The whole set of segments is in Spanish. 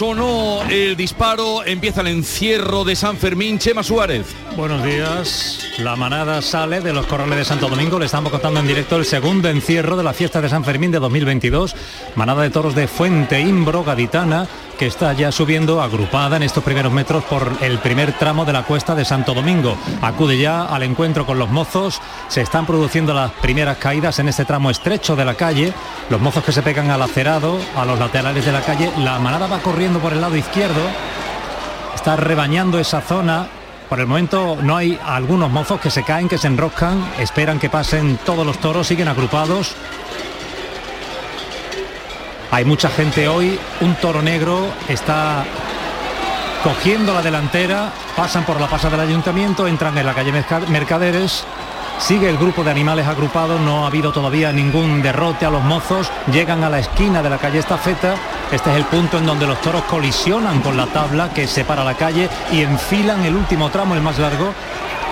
Sonó el disparo, empieza el encierro de San Fermín. Chema Suárez. Buenos días. La manada sale de los corrales de Santo Domingo. Le estamos contando en directo el segundo encierro de la fiesta de San Fermín de 2022. Manada de toros de Fuente Imbro, Gaditana, que está ya subiendo agrupada en estos primeros metros por el primer tramo de la cuesta de Santo Domingo. Acude ya al encuentro con los mozos. Se están produciendo las primeras caídas en este tramo estrecho de la calle. Los mozos que se pegan al acerado, a los laterales de la calle. La manada va corriendo por el lado izquierdo. Está rebañando esa zona. Por el momento no hay algunos mozos que se caen, que se enroscan, esperan que pasen todos los toros, siguen agrupados. Hay mucha gente hoy, un toro negro está cogiendo la delantera, pasan por la pasada del ayuntamiento, entran en la calle Mercaderes, sigue el grupo de animales agrupados, no ha habido todavía ningún derrote a los mozos, llegan a la esquina de la calle Estafeta, este es el punto en donde los toros colisionan con la tabla que separa la calle y enfilan el último tramo, el más largo,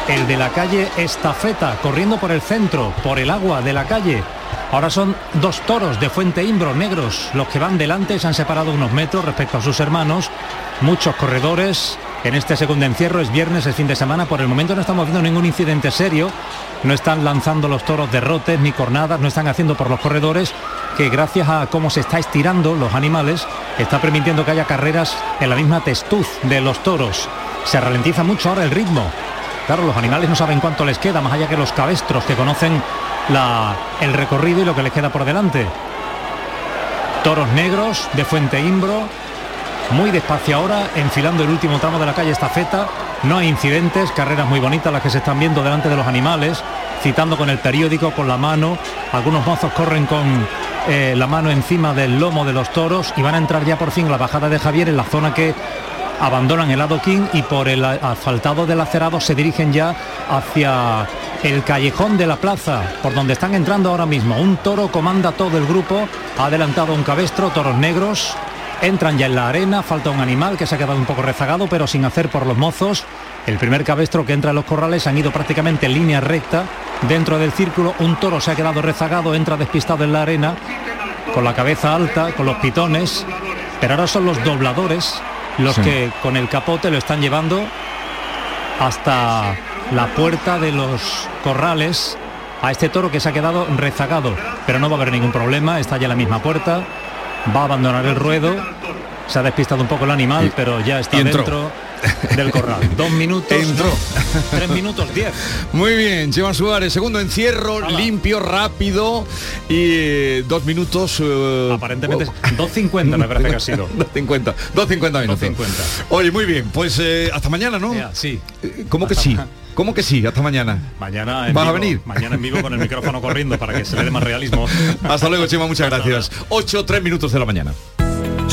el de la calle Estafeta, corriendo por el centro, por el agua de la calle, Ahora son dos toros de Fuente Imbro negros los que van delante, se han separado unos metros respecto a sus hermanos. Muchos corredores en este segundo encierro, es viernes, es fin de semana. Por el momento no estamos viendo ningún incidente serio. No están lanzando los toros derrotes ni cornadas, no están haciendo por los corredores que gracias a cómo se está estirando los animales, está permitiendo que haya carreras en la misma testuz de los toros. Se ralentiza mucho ahora el ritmo. Claro, los animales no saben cuánto les queda, más allá que los cabestros que conocen el recorrido y lo que les queda por delante. Toros negros de Fuente Imbro, muy despacio ahora, enfilando el último tramo de la calle Estafeta. No hay incidentes, carreras muy bonitas las que se están viendo delante de los animales, citando con el periódico, con la mano. Algunos mozos corren con eh, la mano encima del lomo de los toros y van a entrar ya por fin la bajada de Javier en la zona que abandonan el adoquín y por el asfaltado del acerado se dirigen ya hacia el callejón de la plaza, por donde están entrando ahora mismo. Un toro comanda todo el grupo, ha adelantado un cabestro, toros negros, entran ya en la arena, falta un animal que se ha quedado un poco rezagado, pero sin hacer por los mozos. El primer cabestro que entra en los corrales han ido prácticamente en línea recta. Dentro del círculo un toro se ha quedado rezagado, entra despistado en la arena, con la cabeza alta, con los pitones. Pero ahora son los dobladores los que con el capote lo están llevando hasta la puerta de los corrales a este toro que se ha quedado rezagado, pero no va a haber ningún problema, está ya en la misma puerta, va a abandonar el ruedo, se ha despistado un poco el animal, pero ya está dentro del corral. Dos minutos. Entró. tres minutos diez. Muy bien, Chema Suárez, segundo encierro, limpio, rápido y eh, dos minutos. Uh, Aparentemente oh. 2.50 me parece que ha sido. 2.50, 2.50 minutos. Oye, muy bien, pues eh, hasta mañana, ¿no? sí. ¿Cómo que sí? ¿Cómo que sí? Hasta mañana. Mañana ¿Vas a venir? Mañana en vivo con el micrófono corriendo para que se le dé más realismo. Hasta luego, Chema, muchas gracias. 8, 3 minutos de la mañana.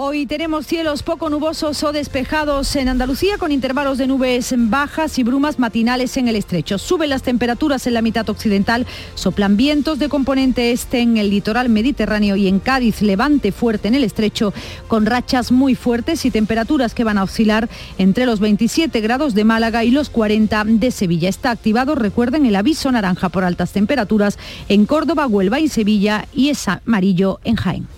Hoy tenemos cielos poco nubosos o despejados en Andalucía con intervalos de nubes bajas y brumas matinales en el estrecho. Suben las temperaturas en la mitad occidental, soplan vientos de componente este en el litoral mediterráneo y en Cádiz levante fuerte en el estrecho con rachas muy fuertes y temperaturas que van a oscilar entre los 27 grados de Málaga y los 40 de Sevilla. Está activado, recuerden, el aviso naranja por altas temperaturas en Córdoba, Huelva y Sevilla y es amarillo en Jaén.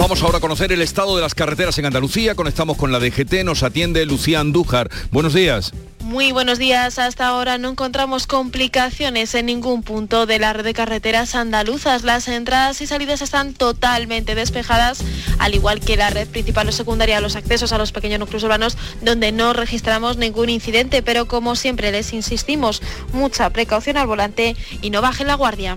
Vamos ahora a conocer el estado de las carreteras en Andalucía. Conectamos con la DGT. Nos atiende Lucía Andújar. Buenos días. Muy buenos días. Hasta ahora no encontramos complicaciones en ningún punto de la red de carreteras andaluzas. Las entradas y salidas están totalmente despejadas, al igual que la red principal o secundaria, los accesos a los pequeños núcleos urbanos, donde no registramos ningún incidente. Pero como siempre les insistimos, mucha precaución al volante y no bajen la guardia.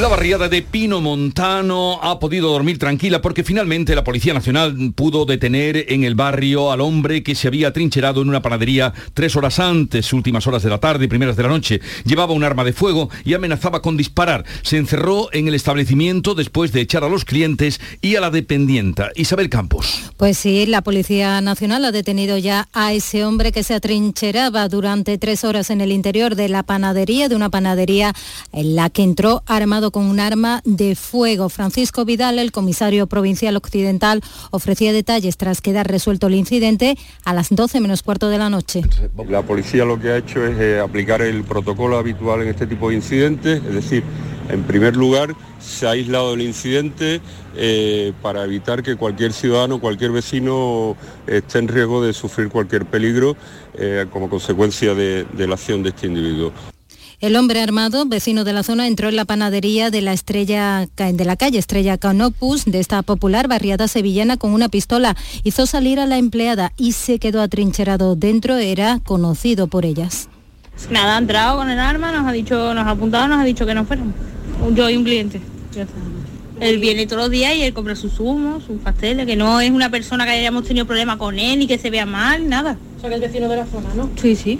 La barriada de Pino Montano ha podido dormir tranquila porque finalmente la Policía Nacional pudo detener en el barrio al hombre que se había trincherado en una panadería tres horas antes, últimas horas de la tarde y primeras de la noche. Llevaba un arma de fuego y amenazaba con disparar. Se encerró en el establecimiento después de echar a los clientes y a la dependienta. Isabel Campos. Pues sí, la Policía Nacional ha detenido ya a ese hombre que se atrincheraba durante tres horas en el interior de la panadería, de una panadería en la que entró armado con un arma de fuego. Francisco Vidal, el comisario provincial occidental, ofrecía detalles tras quedar resuelto el incidente a las 12 menos cuarto de la noche. La policía lo que ha hecho es eh, aplicar el protocolo habitual en este tipo de incidentes, es decir, en primer lugar, se ha aislado el incidente eh, para evitar que cualquier ciudadano, cualquier vecino esté en riesgo de sufrir cualquier peligro eh, como consecuencia de la acción de este individuo. El hombre armado, vecino de la zona, entró en la panadería de la estrella de la calle Estrella Canopus de esta popular barriada sevillana con una pistola. Hizo salir a la empleada y se quedó atrincherado dentro. Era conocido por ellas. Nada, ha entrado con el arma, nos ha dicho, nos ha apuntado, nos ha dicho que no fuéramos. Yo y un cliente. Él viene todos los días y él compra sus zumos, sus pasteles, que no es una persona que hayamos tenido problema con él ni que se vea mal, nada. O sea que es vecino de la zona, ¿no? Sí, sí.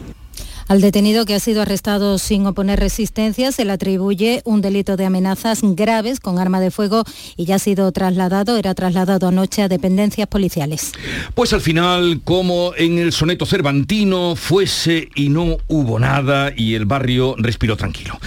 Al detenido que ha sido arrestado sin oponer resistencia se le atribuye un delito de amenazas graves con arma de fuego y ya ha sido trasladado, era trasladado anoche a dependencias policiales. Pues al final, como en el soneto cervantino, fuese y no hubo nada y el barrio respiró tranquilo.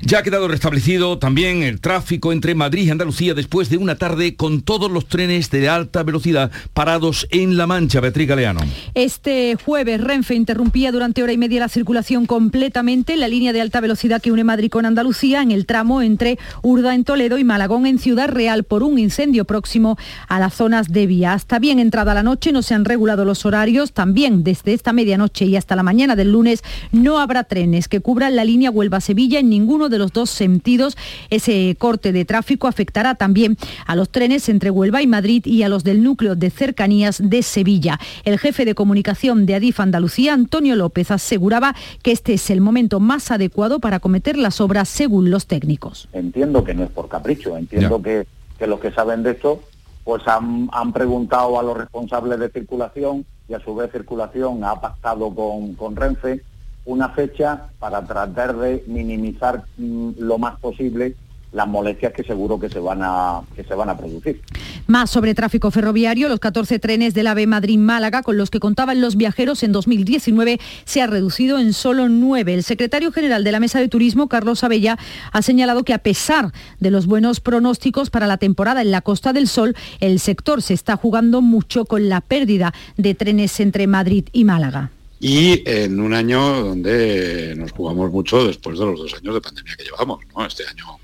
Ya ha quedado restablecido también el tráfico entre Madrid y Andalucía después de una tarde con todos los trenes de alta velocidad parados en La Mancha. Beatriz Galeano. Este jueves Renfe interrumpía durante hora y media la circulación completamente la línea de alta velocidad que une Madrid con Andalucía en el tramo entre Urda en Toledo y Malagón en Ciudad Real por un incendio próximo a las zonas de vía. Hasta bien entrada la noche no se han regulado los horarios. También desde esta medianoche y hasta la mañana del lunes no habrá trenes que cubran la línea Huelva-Sevilla en ninguno de los dos sentidos. Ese corte de tráfico afectará también a los trenes entre Huelva y Madrid y a los del núcleo de cercanías de Sevilla. El jefe de comunicación de Adif Andalucía, Antonio López, aseguraba que este es el momento más adecuado para acometer las obras según los técnicos. Entiendo que no es por capricho, entiendo que, los que saben de esto pues han, preguntado a los responsables de circulación y a su vez circulación ha pactado con, con Renfe una fecha para tratar de minimizar mm, lo más posible las molestias que seguro que se van a que se van a producir. Más sobre tráfico ferroviario, los 14 trenes del AVE Madrid-Málaga con los que contaban los viajeros en 2019 se ha reducido en solo nueve. El secretario general de la Mesa de Turismo, Carlos Abella, ha señalado que a pesar de los buenos pronósticos para la temporada en la Costa del Sol, el sector se está jugando mucho con la pérdida de trenes entre Madrid y Málaga y en un año donde nos jugamos mucho después de los dos años de pandemia que llevamos. Este año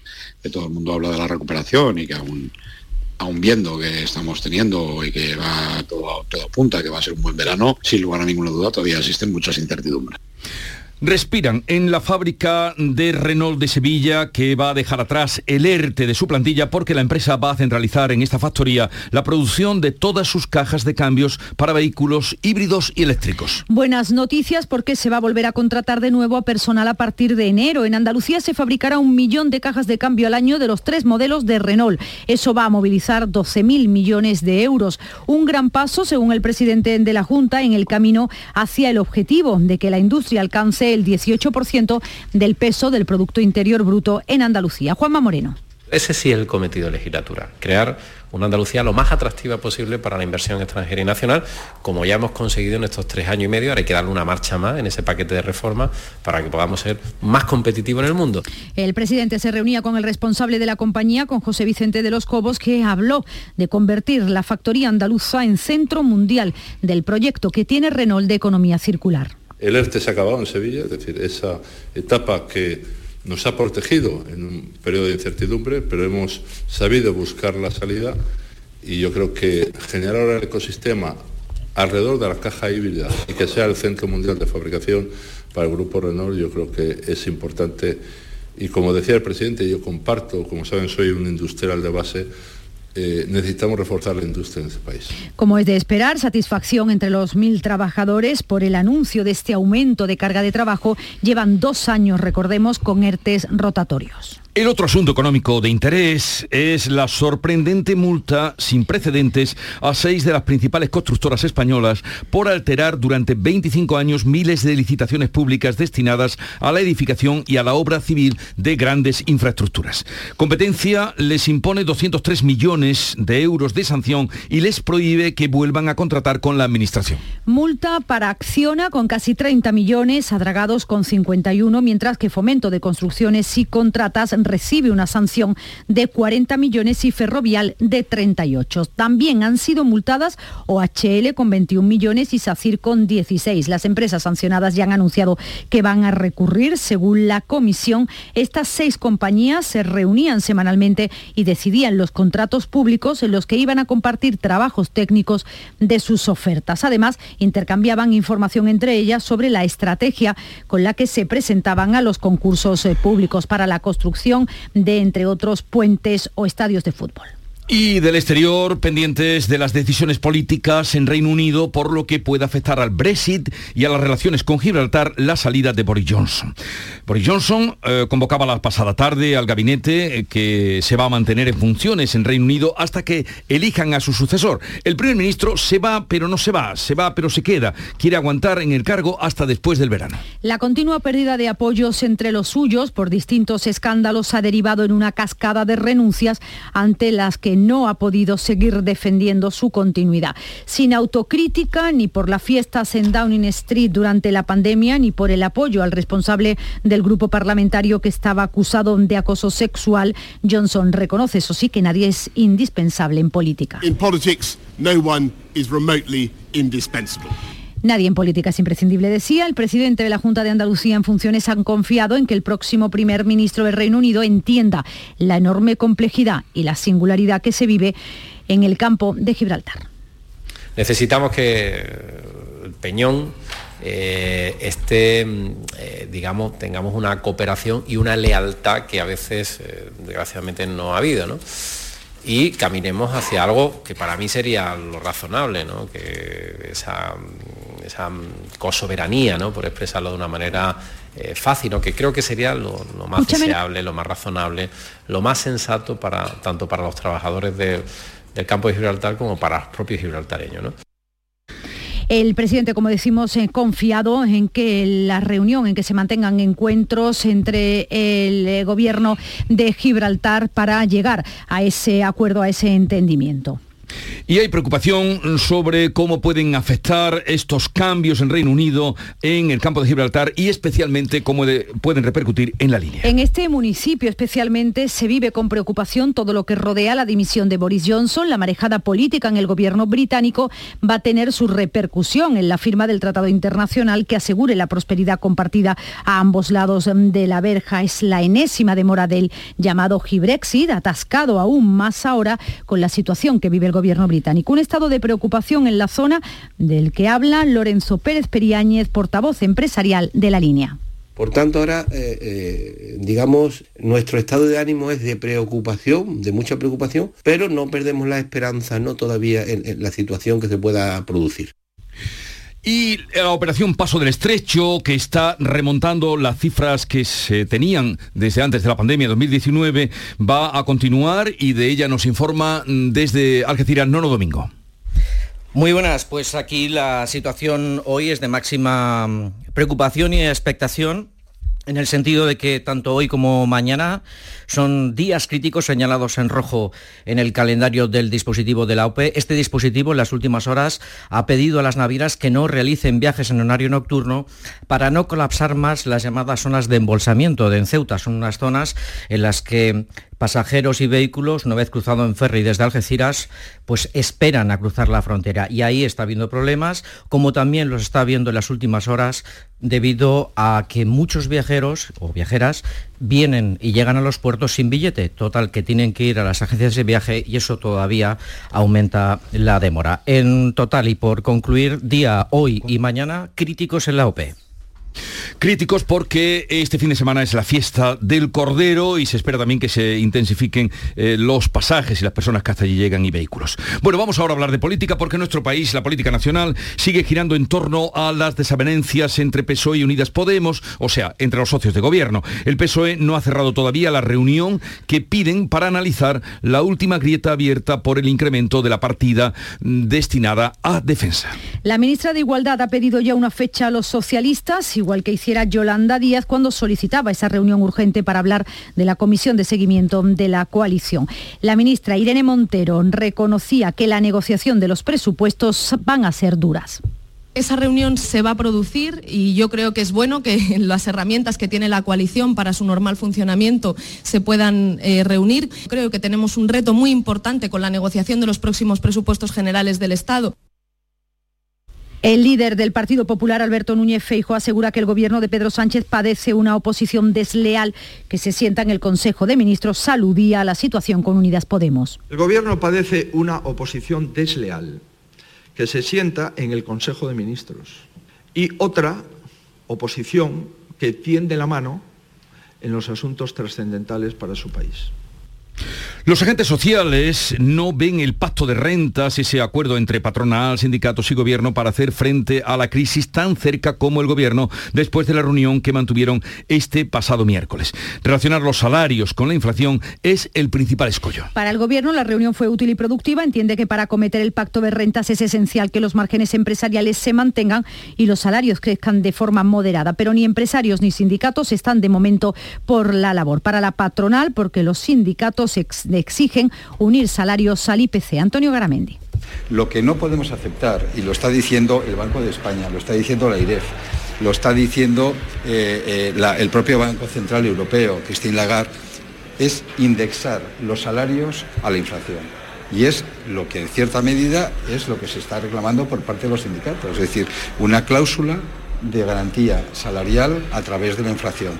que todo el mundo habla de la recuperación y que aún, aún viendo que estamos teniendo y que va todo, todo apunta, que va a ser un buen verano, sin lugar a ninguna duda todavía existen muchas incertidumbres respiran en la fábrica de Renault de Sevilla que va a dejar atrás el ERTE de su plantilla porque la empresa va a centralizar en esta factoría la producción de todas sus cajas de cambios para vehículos híbridos y eléctricos. Buenas noticias porque se va a volver a contratar de nuevo a personal a partir de enero. En Andalucía se fabricará un millón de cajas de cambio al año de los tres modelos de Renault. Eso va a movilizar 12.000 millones de euros. Un gran paso, según el presidente de la Junta, en el camino hacia el objetivo de que la industria alcance el 18% del peso del Producto Interior Bruto en Andalucía. Juanma Moreno. Ese sí es el cometido de legislatura, crear una Andalucía lo más atractiva posible para la inversión extranjera y nacional, como ya hemos conseguido en estos tres años y medio, ahora hay que darle una marcha más en ese paquete de reformas para que podamos ser más competitivos en el mundo. El presidente se reunía con el responsable de la compañía, con José Vicente de los Cobos, que habló de convertir la factoría andaluza en centro mundial del proyecto que tiene Renault de economía circular. El ERTE se ha acabado en Sevilla, es decir, esa etapa que nos ha protegido en un periodo de incertidumbre, pero hemos sabido buscar la salida y yo creo que generar ahora el ecosistema alrededor de la caja híbrida y que sea el centro mundial de fabricación para el grupo Renault, yo creo que es importante. Y como decía el presidente, yo comparto, como saben, soy un industrial de base, eh, necesitamos reforzar la industria en este país. Como es de esperar, satisfacción entre los mil trabajadores por el anuncio de este aumento de carga de trabajo. Llevan dos años, recordemos, con ERTES rotatorios. El otro asunto económico de interés es la sorprendente multa sin precedentes a seis de las principales constructoras españolas por alterar durante 25 años miles de licitaciones públicas destinadas a la edificación y a la obra civil de grandes infraestructuras. Competencia les impone 203 millones de euros de sanción y les prohíbe que vuelvan a contratar con la Administración. Multa para Acciona con casi 30 millones, adragados con 51, mientras que Fomento de Construcciones y Contratas recibe una sanción de 40 millones y Ferrovial de 38. También han sido multadas OHL con 21 millones y SACIR con 16. Las empresas sancionadas ya han anunciado que van a recurrir. Según la comisión, estas seis compañías se reunían semanalmente y decidían los contratos públicos en los que iban a compartir trabajos técnicos de sus ofertas. Además, intercambiaban información entre ellas sobre la estrategia con la que se presentaban a los concursos eh, públicos para la construcción de, entre otros, puentes o estadios de fútbol. Y del exterior, pendientes de las decisiones políticas en Reino Unido por lo que puede afectar al Brexit y a las relaciones con Gibraltar la salida de Boris Johnson. Boris Johnson eh, convocaba la pasada tarde al gabinete eh, que se va a mantener en funciones en Reino Unido hasta que elijan a su sucesor. El primer ministro se va pero no se va, se va pero se queda. Quiere aguantar en el cargo hasta después del verano. La continua pérdida de apoyos entre los suyos por distintos escándalos ha derivado en una cascada de renuncias ante las que no ha podido seguir defendiendo su continuidad. Sin autocrítica ni por las fiestas en Downing Street durante la pandemia ni por el apoyo al responsable del grupo parlamentario que estaba acusado de acoso sexual, Johnson reconoce, eso sí, que nadie es indispensable en política. Nadie en política es imprescindible, decía. El presidente de la Junta de Andalucía en funciones han confiado en que el próximo primer ministro del Reino Unido entienda la enorme complejidad y la singularidad que se vive en el campo de Gibraltar. Necesitamos que el Peñón eh, esté, eh, digamos, tengamos una cooperación y una lealtad que a veces, eh, desgraciadamente, no ha habido, ¿no? y caminemos hacia algo que para mí sería lo razonable, ¿no? que esa, esa cosoberanía, ¿no? por expresarlo de una manera eh, fácil, ¿no? que creo que sería lo, más deseable, lo más razonable, lo más sensato para, tanto para los trabajadores del campo de Gibraltar como para los propios gibraltareños. ¿no? El presidente, como decimos, eh, confiado en que la reunión, en que se mantengan encuentros entre el eh, gobierno de Gibraltar para llegar a ese acuerdo, a ese entendimiento. Y hay preocupación sobre cómo pueden afectar estos cambios en Reino Unido en el campo de Gibraltar y especialmente cómo pueden repercutir en la línea. En este municipio especialmente se vive con preocupación todo lo que rodea la dimisión de Boris Johnson. La marejada política en el gobierno británico va a tener su repercusión en la firma del Tratado Internacional que asegure la prosperidad compartida a ambos lados de la verja. Es la enésima demora del llamado Gibrexit, atascado aún más ahora con la situación que vive el gobierno británico. Un estado de preocupación en la zona del que habla Lorenzo Pérez Periáñez, portavoz empresarial de la línea. Por tanto, ahora, eh, eh, digamos, nuestro estado de ánimo es de preocupación, de mucha preocupación, pero no perdemos la esperanza, no todavía en la situación que se pueda producir. Y la operación Paso del Estrecho, que está remontando las cifras que se tenían desde antes de la pandemia 2019, va a continuar y de ella nos informa desde Algeciras Nono Domingo. Muy buenas, pues aquí la situación hoy es de máxima preocupación y expectación en el sentido de que tanto hoy como mañana son días críticos señalados en rojo en el calendario del dispositivo de la OPE. Este dispositivo en las últimas horas ha pedido a las navieras que no realicen viajes en horario nocturno para no colapsar más las llamadas zonas de embolsamiento de Ceuta. Son unas zonas en las que pasajeros y vehículos, una vez cruzado en ferry desde Algeciras, pues esperan a cruzar la frontera. Y ahí está habiendo problemas, como también los está viendo en las últimas horas, debido a que muchos viajeros o viajeras vienen y llegan a los puertos sin billete, total que tienen que ir a las agencias de viaje y eso todavía aumenta la demora. En total y por concluir, día hoy y mañana críticos en la OPE. Críticos porque este fin de semana es la fiesta del Cordero y se espera también que se intensifiquen eh, los pasajes y las personas que hasta allí llegan y vehículos. Bueno, vamos ahora a hablar de política porque nuestro país, la política nacional, sigue girando en torno a las desavenencias entre PSOE y Unidas Podemos, o sea, entre los socios de gobierno. El PSOE no ha cerrado todavía la reunión que piden para analizar la última grieta abierta por el incremento de la partida destinada a defensa. La ministra de Igualdad ha pedido ya una fecha a los socialistas, igual que hiciera Yolanda Díaz cuando solicitaba esa reunión urgente para hablar de la comisión de seguimiento de la coalición. La ministra Irene Montero reconocía que la negociación de los presupuestos van a ser duras. Esa reunión se va a producir y yo creo que es bueno que las herramientas que tiene la coalición para su normal funcionamiento se puedan eh, reunir. Creo que tenemos un reto muy importante con la negociación de los próximos presupuestos generales del Estado. El líder del Partido Popular, Alberto Núñez Feijo, asegura que el gobierno de Pedro Sánchez padece una oposición desleal que se sienta en el Consejo de Ministros. Saludía a la situación con Unidas Podemos. El gobierno padece una oposición desleal que se sienta en el Consejo de Ministros y otra oposición que tiende la mano en los asuntos trascendentales para su país. Los agentes sociales no ven el pacto de rentas, ese acuerdo entre patronal, sindicatos y gobierno para hacer frente a la crisis tan cerca como el gobierno después de la reunión que mantuvieron este pasado miércoles. Relacionar los salarios con la inflación es el principal escollo. Para el gobierno la reunión fue útil y productiva. Entiende que para acometer el pacto de rentas es esencial que los márgenes empresariales se mantengan y los salarios crezcan de forma moderada. Pero ni empresarios ni sindicatos están de momento por la labor. Para la patronal, porque los sindicatos exigen unir salarios al IPC. Antonio Garamendi. Lo que no podemos aceptar, y lo está diciendo el Banco de España, lo está diciendo la IREF, lo está diciendo eh, eh, el propio Banco Central Europeo, Christine Lagarde, es indexar los salarios a la inflación. Y es lo que en cierta medida es lo que se está reclamando por parte de los sindicatos, es decir, una cláusula de garantía salarial a través de la inflación.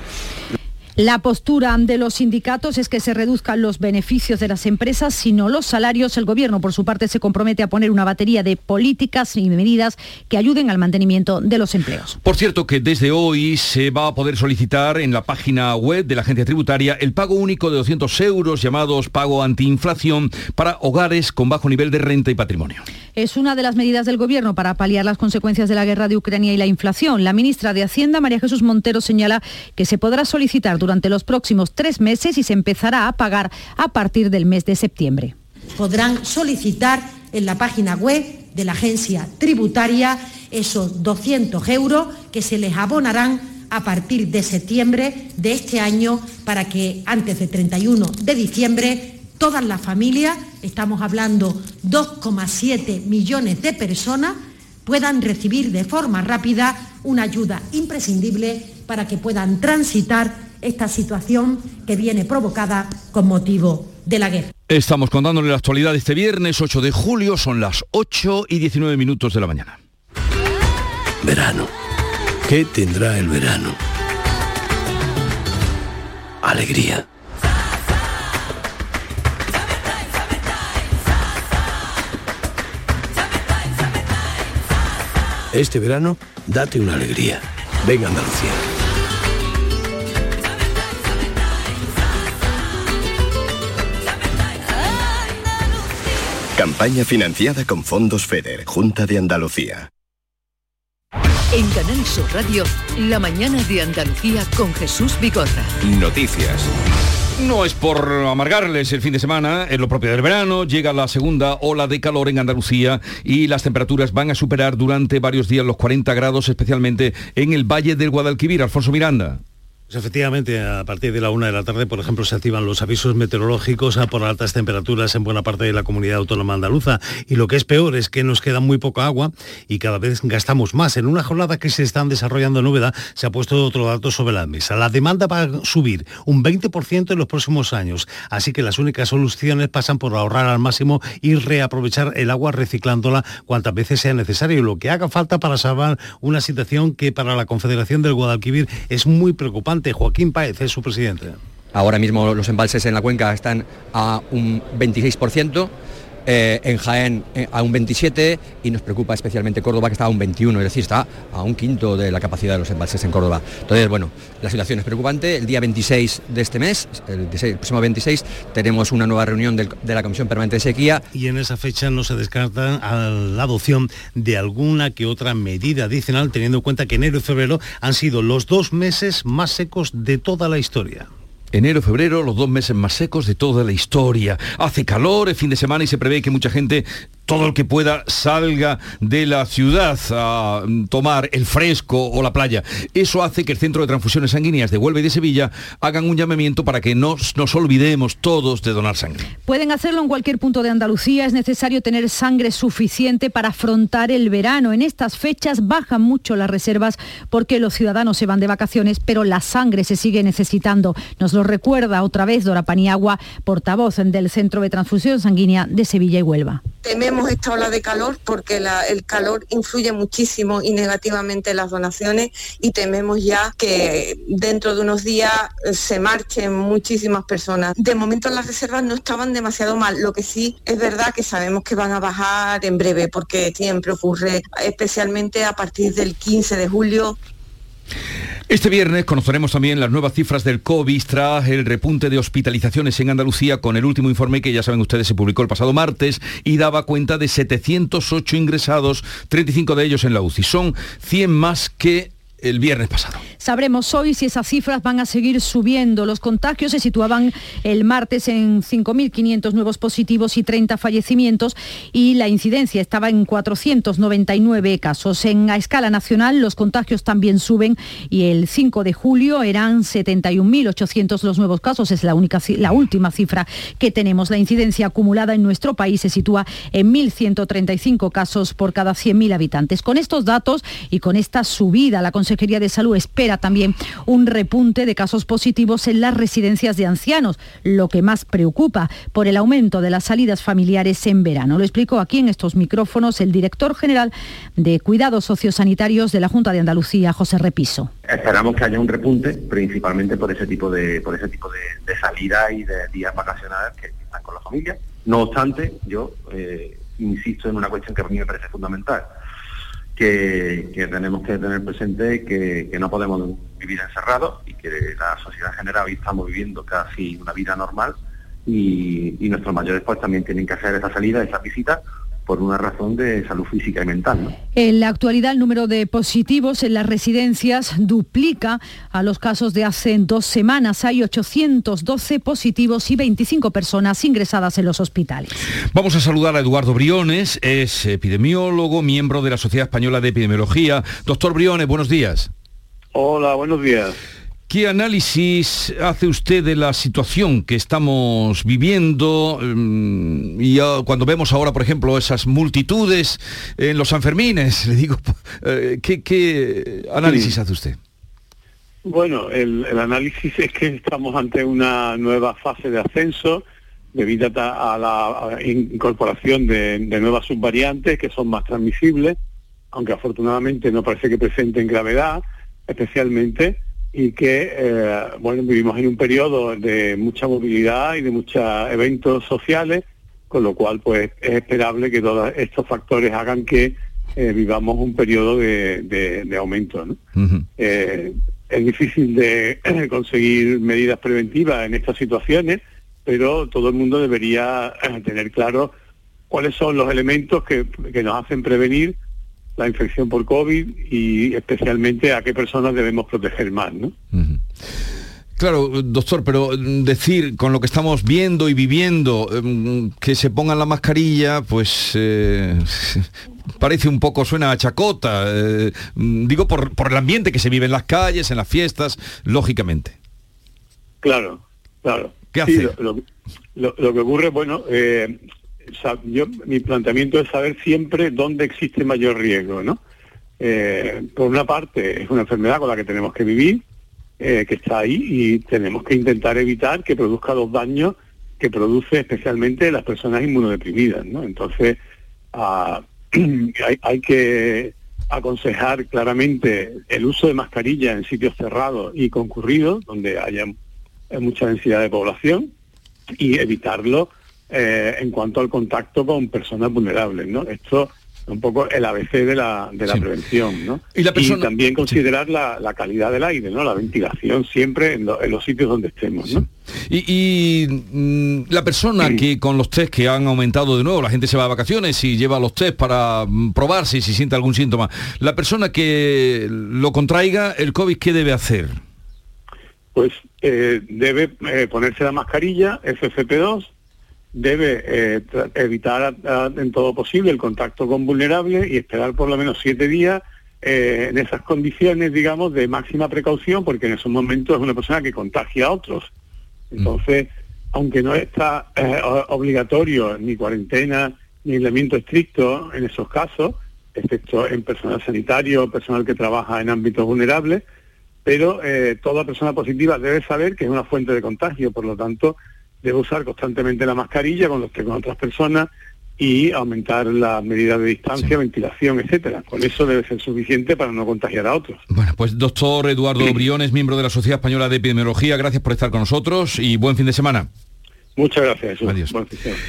La postura de los sindicatos es que se reduzcan los beneficios de las empresas, sino los salarios. El Gobierno, por su parte, se compromete a poner una batería de políticas y medidas que ayuden al mantenimiento de los empleos. Por cierto, que desde hoy se va a poder solicitar en la página web de la agencia tributaria el pago único de 200 euros llamados pago antiinflación para hogares con bajo nivel de renta y patrimonio. Es una de las medidas del Gobierno para paliar las consecuencias de la guerra de Ucrania y la inflación. La ministra de Hacienda, María Jesús Montero, señala que se podrá solicitar durante los próximos tres meses y se empezará a pagar a partir del mes de septiembre. Podrán solicitar en la página web de la agencia tributaria esos 200 euros que se les abonarán a partir de septiembre de este año para que antes del 31 de diciembre todas las familias, estamos hablando 2,7 millones de personas, puedan recibir de forma rápida una ayuda imprescindible para que puedan transitar esta situación que viene provocada con motivo de la guerra. Estamos contándole la actualidad este viernes 8 de julio, son las 8 y 19 minutos de la mañana. Verano. ¿Qué tendrá el verano? Alegría. Este verano, date una alegría. Venga Andalucía. Campaña financiada con fondos FEDER, Junta de Andalucía. En Canal Sur Radio, la mañana de Andalucía con Jesús Bigorra. Noticias. No es por amargarles el fin de semana, es lo propio del verano, llega la segunda ola de calor en Andalucía y las temperaturas van a superar durante varios días los 40 grados, especialmente en el Valle del Guadalquivir. Alfonso Miranda. Pues efectivamente, a partir de la una de la tarde, por ejemplo, se activan los avisos meteorológicos por altas temperaturas en buena parte de la comunidad autónoma andaluza. Y lo que es peor es que nos queda muy poca agua y cada vez gastamos más. En una jornada que se están desarrollando en se ha puesto otro dato sobre la mesa. La demanda va a subir un 20% en los próximos años. Así que las únicas soluciones pasan por ahorrar al máximo y reaprovechar el agua reciclándola cuantas veces sea necesario. Lo que haga falta para salvar una situación que para la Confederación del Guadalquivir es muy preocupante Joaquín Páez es su presidente. Ahora mismo los embalses en la cuenca están a un 26%. Eh, en Jaén eh, a un 27 y nos preocupa especialmente Córdoba que está a un 21, es decir, está a un quinto de la capacidad de los embalses en Córdoba. Entonces, bueno, la situación es preocupante. El día 26 de este mes, el, próximo 26, tenemos una nueva reunión de la Comisión Permanente de Sequía. Y en esa fecha no se descarta la adopción de alguna que otra medida adicional, teniendo en cuenta que enero y febrero han sido los dos meses más secos de toda la historia. Enero, febrero, los dos meses más secos de toda la historia. Hace calor, es fin de semana y se prevé que mucha gente todo el que pueda salga de la ciudad a tomar el fresco o la playa. Eso hace que el Centro de Transfusiones Sanguíneas de Huelva y de Sevilla hagan un llamamiento para que nos, nos olvidemos todos de donar sangre. Pueden hacerlo en cualquier punto de Andalucía. Es necesario tener sangre suficiente para afrontar el verano. En estas fechas bajan mucho las reservas porque los ciudadanos se van de vacaciones, pero la sangre se sigue necesitando. Nos lo recuerda otra vez Dora Paniagua, portavoz del Centro de Transfusión Sanguínea de Sevilla y Huelva tememos esta ola de calor porque el calor influye muchísimo y negativamente en las donaciones y tememos ya que dentro de unos días eh, se marchen muchísimas personas. De momento las reservas no estaban demasiado mal, lo que sí es verdad que sabemos que van a bajar en breve porque siempre ocurre, especialmente a partir del 15 de julio este viernes conoceremos también las nuevas cifras del COVID tras el repunte de hospitalizaciones en Andalucía con el último informe que ya saben ustedes se publicó el pasado martes y daba cuenta de 708 ingresados, 35 de ellos en la UCI. Son 100 más que el viernes pasado. Sabremos hoy si esas cifras van a seguir subiendo. Los contagios se situaban el martes en 5.500 nuevos positivos y 30 fallecimientos y la incidencia estaba en 499 casos. En a escala nacional los contagios también suben y el 5 de julio eran 71.800 los nuevos casos. Es la, única, la última cifra que tenemos. La incidencia acumulada en nuestro país se sitúa en 1.135 casos por cada 100.000 habitantes. Con estos datos y con esta subida, la Consejería de Salud espera también un repunte de casos positivos en las residencias de ancianos, lo que más preocupa por el aumento de las salidas familiares en verano. Lo explicó aquí en estos micrófonos el director general de Cuidados Sociosanitarios de la Junta de Andalucía, José Repiso. Esperamos que haya un repunte, principalmente por ese tipo de, por ese tipo de, salida y de días vacacionales que están con la familia. No obstante, yo eh, insisto en una cuestión que a mí me parece fundamental que, tenemos que tener presente que, no podemos vivir encerrados y que la sociedad general hoy estamos viviendo casi una vida normal y, y nuestros mayores pues también tienen que hacer esa salida, esa visita por una razón de salud física y mental. En la actualidad el número de positivos en las residencias duplica a los casos de hace dos semanas. Hay 812 positivos y 25 personas ingresadas en los hospitales. Vamos a saludar a Eduardo Briones, es epidemiólogo, miembro de la Sociedad Española de Epidemiología. Doctor Briones, buenos días. Hola, buenos días. ¿Qué análisis hace usted de la situación que estamos viviendo mm, y cuando vemos ahora, por ejemplo, esas multitudes en los Sanfermines? Le digo, eh, ¿qué, análisis hace usted? Bueno, el, análisis es que estamos ante una nueva fase de ascenso debido a la incorporación de nuevas subvariantes que son más transmisibles, aunque afortunadamente no parece que presenten gravedad, especialmente y que eh, bueno vivimos en un periodo de mucha movilidad y de muchos eventos sociales, con lo cual pues es esperable que todos estos factores hagan que eh, vivamos un periodo de, aumento. Eh, es difícil de conseguir medidas preventivas en estas situaciones, pero todo el mundo debería tener claro cuáles son los elementos que, que nos hacen prevenir la infección por COVID y especialmente a qué personas debemos proteger más. ¿no? Claro, doctor, pero decir con lo que estamos viendo y viviendo mm, que se pongan la mascarilla, pues eh, parece un poco, suena a chacota. eh, mm, digo por, por el ambiente que se vive en las calles, en las fiestas, lógicamente. Claro, claro. ¿Qué Sí, hace? lo, lo- lo- lo que ocurre, bueno, eh, yo mi planteamiento es saber siempre dónde existe mayor riesgo, ¿no? Eh, por una parte, es una enfermedad con la que tenemos que vivir, eh, que está ahí, y tenemos que intentar evitar que produzca los daños que produce especialmente las personas inmunodeprimidas, ¿no? Entonces, hay, hay que aconsejar claramente el uso de mascarilla en sitios cerrados y concurridos, donde haya mucha densidad de población, y evitarlo eh, en cuanto al contacto con personas vulnerables, ¿no? Esto es un poco el ABC de la, de la prevención, ¿no? Y la persona- también considerar la, la calidad del aire, ¿no? La ventilación siempre en, lo- en los sitios donde estemos, ¿no? Y, y, mm, la persona que con los test que han aumentado de nuevo, la gente se va a vacaciones y lleva los test para mm, probar si, si siente algún síntoma. La persona que lo contraiga, el COVID, ¿qué debe hacer? pues eh, debe eh, ponerse la mascarilla FFP2, debe eh, evitar a- a- en todo posible el contacto con vulnerables y esperar por lo menos siete días eh, en esas condiciones, digamos, de máxima precaución, porque en esos momentos es una persona que contagia a otros. Entonces, aunque no está eh, obligatorio ni cuarentena ni aislamiento estricto en esos casos, excepto en personal sanitario, personal que trabaja en ámbitos vulnerables, pero eh, toda persona positiva debe saber que es una fuente de contagio, por lo tanto debe usar constantemente la mascarilla cuando esté con otras personas y aumentar las medidas de distancia, ventilación, etcétera. Con eso debe ser suficiente para no contagiar a otros. Bueno, pues doctor Eduardo Briones, miembro de la Sociedad Española de Epidemiología, gracias por estar con nosotros y buen fin de semana. Muchas gracias. Jesús. Adiós. Buen fin de semana.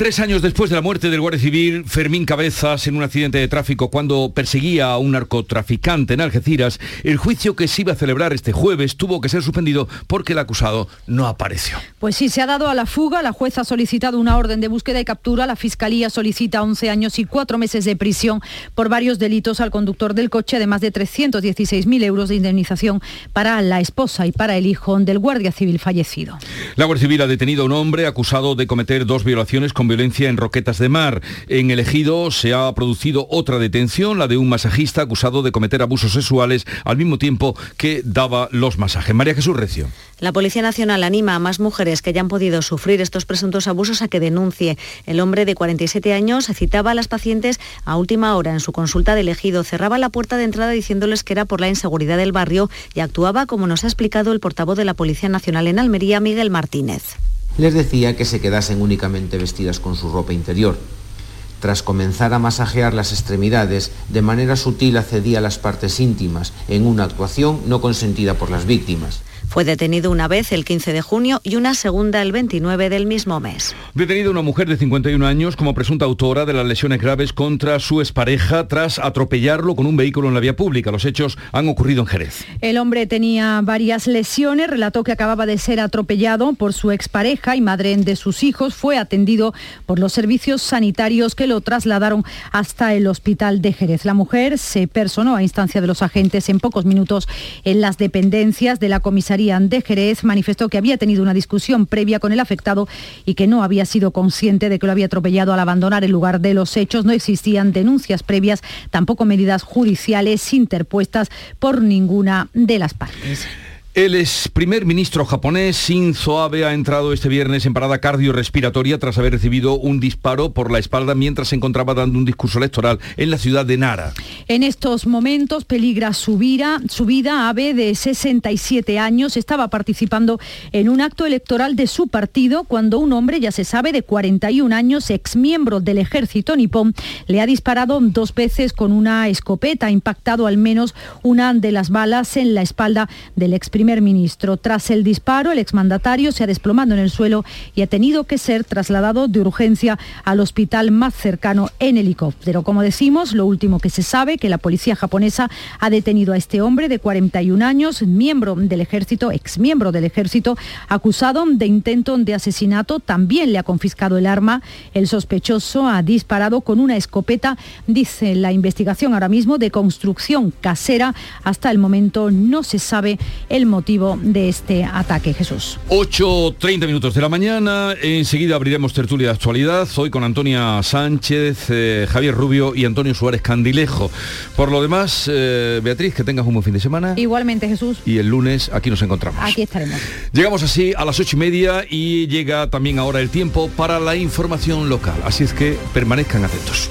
Tres años después de la muerte del guardia civil Fermín Cabezas en un accidente de tráfico cuando perseguía a un narcotraficante en Algeciras, el juicio que se iba a celebrar este jueves tuvo que ser suspendido porque el acusado no apareció. Pues sí, se ha dado a la fuga. La jueza ha solicitado una orden de búsqueda y captura. La Fiscalía solicita 11 años y 4 meses de prisión por varios delitos al conductor del coche, además de 316.000 euros de indemnización para la esposa y para el hijo del guardia civil fallecido. La Guardia Civil ha detenido a un hombre acusado de cometer dos violaciones con violencia en Roquetas de Mar. En el ejido se ha producido otra detención, la de un masajista acusado de cometer abusos sexuales al mismo tiempo que daba los masajes. María Jesús Recio. La Policía Nacional anima a más mujeres que ya han podido sufrir estos presuntos abusos a que denuncie. El hombre de 47 años citaba a las pacientes a última hora en su consulta de elegido. Cerraba la puerta de entrada diciéndoles que era por la inseguridad del barrio y actuaba como nos ha explicado el portavoz de la Policía Nacional en Almería, Miguel Martínez. Les decía que se quedasen únicamente vestidas con su ropa interior. Tras comenzar a masajear las extremidades, de manera sutil accedía a las partes íntimas, en una actuación no consentida por las víctimas. Fue detenido una vez el 15 de junio y una segunda el 29 del mismo mes. Detenida una mujer de 51 años como presunta autora de las lesiones graves contra su expareja tras atropellarlo con un vehículo en la vía pública. Los hechos han ocurrido en Jerez. El hombre tenía varias lesiones, relató que acababa de ser atropellado por su expareja y madre de sus hijos. Fue atendido por los servicios sanitarios que lo trasladaron hasta el hospital de Jerez. La mujer se personó a instancia de los agentes en pocos minutos en las dependencias de la comisaría de Jerez. Manifestó que había tenido una discusión previa con el afectado y que no había sido consciente de que lo había atropellado al abandonar el lugar de los hechos. No existían denuncias previas, tampoco medidas judiciales interpuestas por ninguna de las partes. El ex primer ministro japonés Shinzo Abe ha entrado este viernes en parada cardiorrespiratoria tras haber recibido un disparo por la espalda mientras se encontraba dando un discurso electoral en la ciudad de Nara. En estos momentos peligra su vida, su vida. Abe, de 67 años, estaba participando en un acto electoral de su partido cuando un hombre, ya se sabe, de 41 años, exmiembro del ejército nipón, le ha disparado dos veces con una escopeta, ha impactado al menos una de las balas en la espalda del ex primer ministro. Tras el disparo, el exmandatario se ha desplomado en el suelo y ha tenido que ser trasladado de urgencia al hospital más cercano en helicóptero. Como decimos, lo último que se sabe que la policía japonesa ha detenido a este hombre de 41 años, miembro del ejército, exmiembro del ejército, acusado de intento de asesinato. También le ha confiscado el arma. El sospechoso ha disparado con una escopeta, dice la investigación ahora mismo, de construcción casera. Hasta el momento no se sabe el motivo de este ataque, Jesús. 8.30 minutos de la mañana, enseguida abriremos tertulia de actualidad, hoy con Antonia Sánchez, eh, Javier Rubio y Antonio Suárez Candilejo. Por lo demás, eh, Beatriz, que tengas un buen fin de semana. Igualmente, Jesús. Y el lunes aquí nos encontramos. Aquí estaremos. Llegamos así a las ocho y media y llega también ahora el tiempo para la información local. Así es que permanezcan atentos.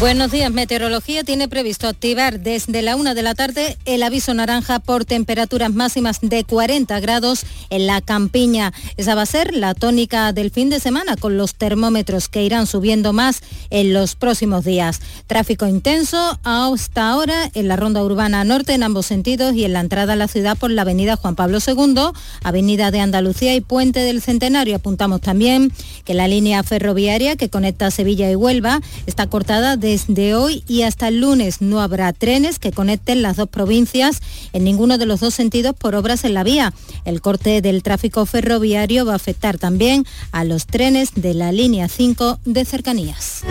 Buenos días. Meteorología tiene previsto activar desde la una de la tarde el aviso naranja por temperaturas máximas de 40 grados en la campiña. Esa va a ser la tónica del fin de semana con los termómetros que irán subiendo más en los próximos días. Tráfico intenso hasta ahora en la ronda urbana norte en ambos sentidos y en la entrada a la ciudad por la avenida Juan Pablo II, avenida de Andalucía y Puente del Centenario. Apuntamos también que la línea ferroviaria que conecta Sevilla y Huelva está cortada de desde hoy y hasta el lunes no habrá trenes que conecten las dos provincias en ninguno de los dos sentidos por obras en la vía. El corte del tráfico ferroviario va a afectar también a los trenes de la línea 5 de cercanías.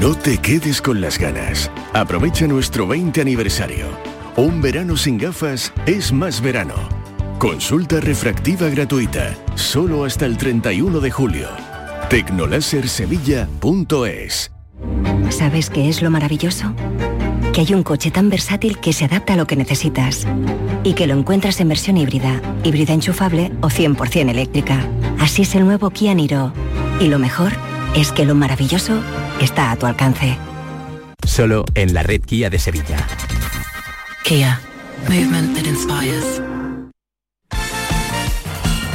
No te quedes con las ganas. Aprovecha nuestro 20 aniversario. Un verano sin gafas es más verano. Consulta refractiva gratuita, solo hasta el 31 de julio. Tecnolasersevilla.es ¿Sabes qué es lo maravilloso? Que hay un coche tan versátil que se adapta a lo que necesitas y que lo encuentras en versión híbrida, híbrida enchufable o 100% eléctrica. Así es el nuevo Kia Niro. Y lo mejor es que lo maravilloso está a tu alcance. Solo en la red Kia de Sevilla. Kia. Movement that inspires.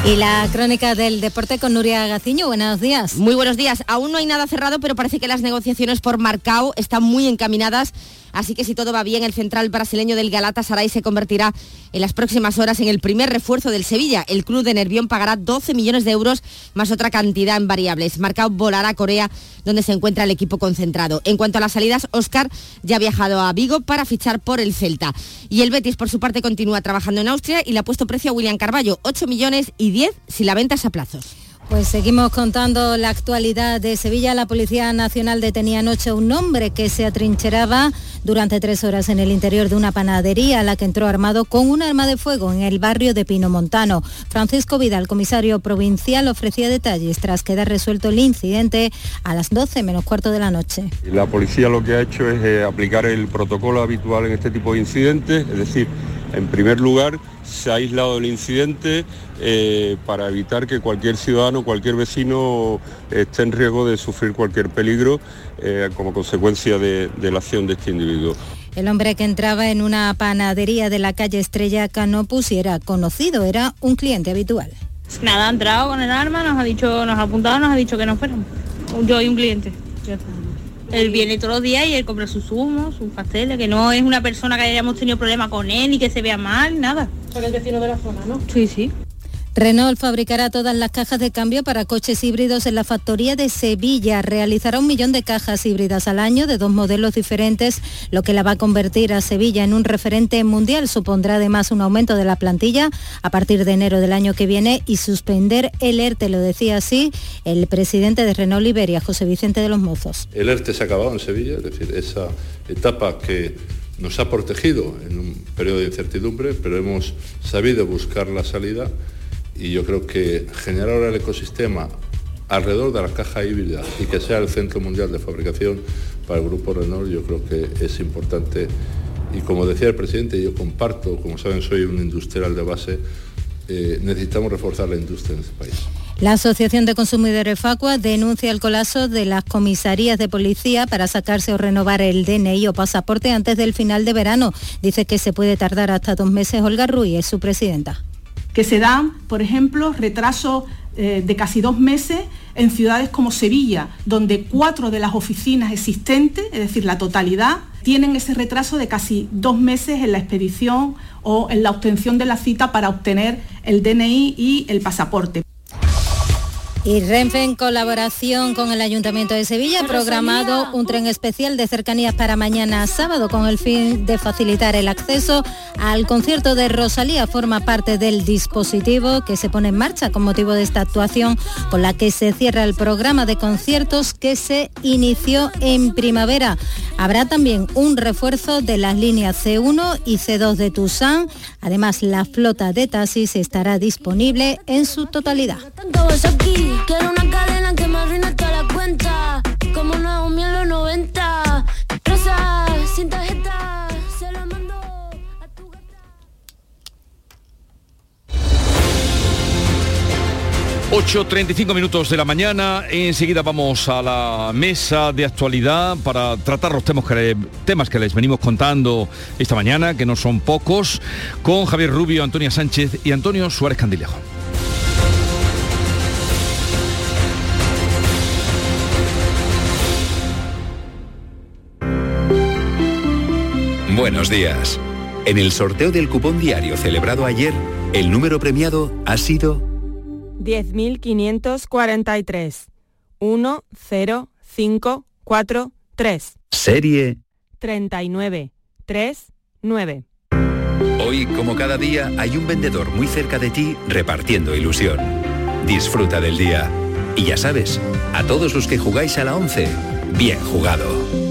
Y la crónica del deporte con Nuria Gaciño. Buenos días. Muy buenos días. Aún no hay nada cerrado, pero parece que las negociaciones por Marcao están muy encaminadas Así que si todo va bien, el central brasileño del Galatasaray se convertirá en las próximas horas en el primer refuerzo del Sevilla. El club de Nervión pagará 12 millones de euros más otra cantidad en variables. Marcao volará a Corea, donde se encuentra el equipo concentrado. En cuanto a las salidas, Oscar ya ha viajado a Vigo para fichar por el Celta. Y el Betis, por su parte, continúa trabajando en Austria y le ha puesto precio a William Carballo, 8 millones y 10 si la venta es a plazos. Pues seguimos contando la actualidad de Sevilla. La Policía Nacional detenía anoche un hombre que se atrincheraba durante tres horas en el interior de una panadería a la que entró armado con un arma de fuego en el barrio de Pino Montano. Francisco Vidal, comisario provincial, ofrecía detalles tras quedar resuelto el incidente a las 12 menos cuarto de la noche. La policía lo que ha hecho es eh, aplicar el protocolo habitual en este tipo de incidentes, es decir, en primer lugar, se ha aislado el incidente eh, para evitar que cualquier ciudadano, cualquier vecino esté en riesgo de sufrir cualquier peligro eh, como consecuencia de, la acción de este individuo. El hombre que entraba en una panadería de la calle Estrella Canopus y era conocido, era un cliente habitual. Nada, ha entrado con el arma, nos ha dicho, nos ha apuntado, nos ha dicho que no fuéramos. Yo y un cliente. Él viene todos los días y él compra sus zumos, sus pasteles, que no es una persona que hayamos tenido problema con él, ni que se vea mal, nada. Son el vecino de la zona, ¿no? Sí, sí. Renault fabricará todas las cajas de cambio para coches híbridos en la factoría de Sevilla. Realizará un millón de cajas híbridas al año de dos modelos diferentes, lo que la va a convertir a Sevilla en un referente mundial. Supondrá además un aumento de la plantilla a partir de enero del año que viene y suspender el ERTE, lo decía así el presidente de Renault Liberia, José Vicente de los Mozos. El ERTE se ha acabado en Sevilla, es decir, esa etapa que nos ha protegido en un periodo de incertidumbre, pero hemos sabido buscar la salida y yo creo que generar ahora el ecosistema alrededor de la caja híbrida y que sea el centro mundial de fabricación para el grupo Renault, yo creo que es importante. Y como decía el presidente, yo comparto, como saben, soy un industrial de base, eh, necesitamos reforzar la industria en este país. La Asociación de Consumidores Facua denuncia el colapso de las comisarías de policía para sacarse o renovar el DNI o pasaporte antes del final de verano. Dice que se puede tardar hasta dos meses. Olga Ruiz es su presidenta que se dan, por ejemplo, retrasos eh, de casi dos meses en ciudades como Sevilla, donde cuatro de las oficinas existentes, es decir, la totalidad, tienen ese retraso de casi dos meses en la expedición o en la obtención de la cita para obtener el DNI y el pasaporte. Y Renfe, en colaboración con el Ayuntamiento de Sevilla, ha programado un tren especial de cercanías para mañana sábado con el fin de facilitar el acceso al concierto de Rosalía. Forma parte del dispositivo que se pone en marcha con motivo de esta actuación con la que se cierra el programa de conciertos que se inició en primavera. Habrá también un refuerzo de las líneas C1 y C2 de Tucson. Además, la flota de taxis estará disponible en su totalidad. Quiero una cadena que me arruine toda la cuenta. Como Naomi en los 90. Rosa, sin tarjeta, se la mando. 8.35 minutos de la mañana, enseguida vamos a la mesa de actualidad para tratar los temas que, temas que les venimos contando esta mañana, que no son pocos, con Javier Rubio, Antonia Sánchez y Antonio Suárez Candilejo. Buenos días. En el sorteo del cupón diario celebrado ayer, el número premiado ha sido 10.543. 10543. serie. 39. 39. Hoy, como cada día, hay un vendedor muy cerca de ti repartiendo ilusión. Disfruta del día. Y ya sabes, a todos los que jugáis a la 11, bien jugado.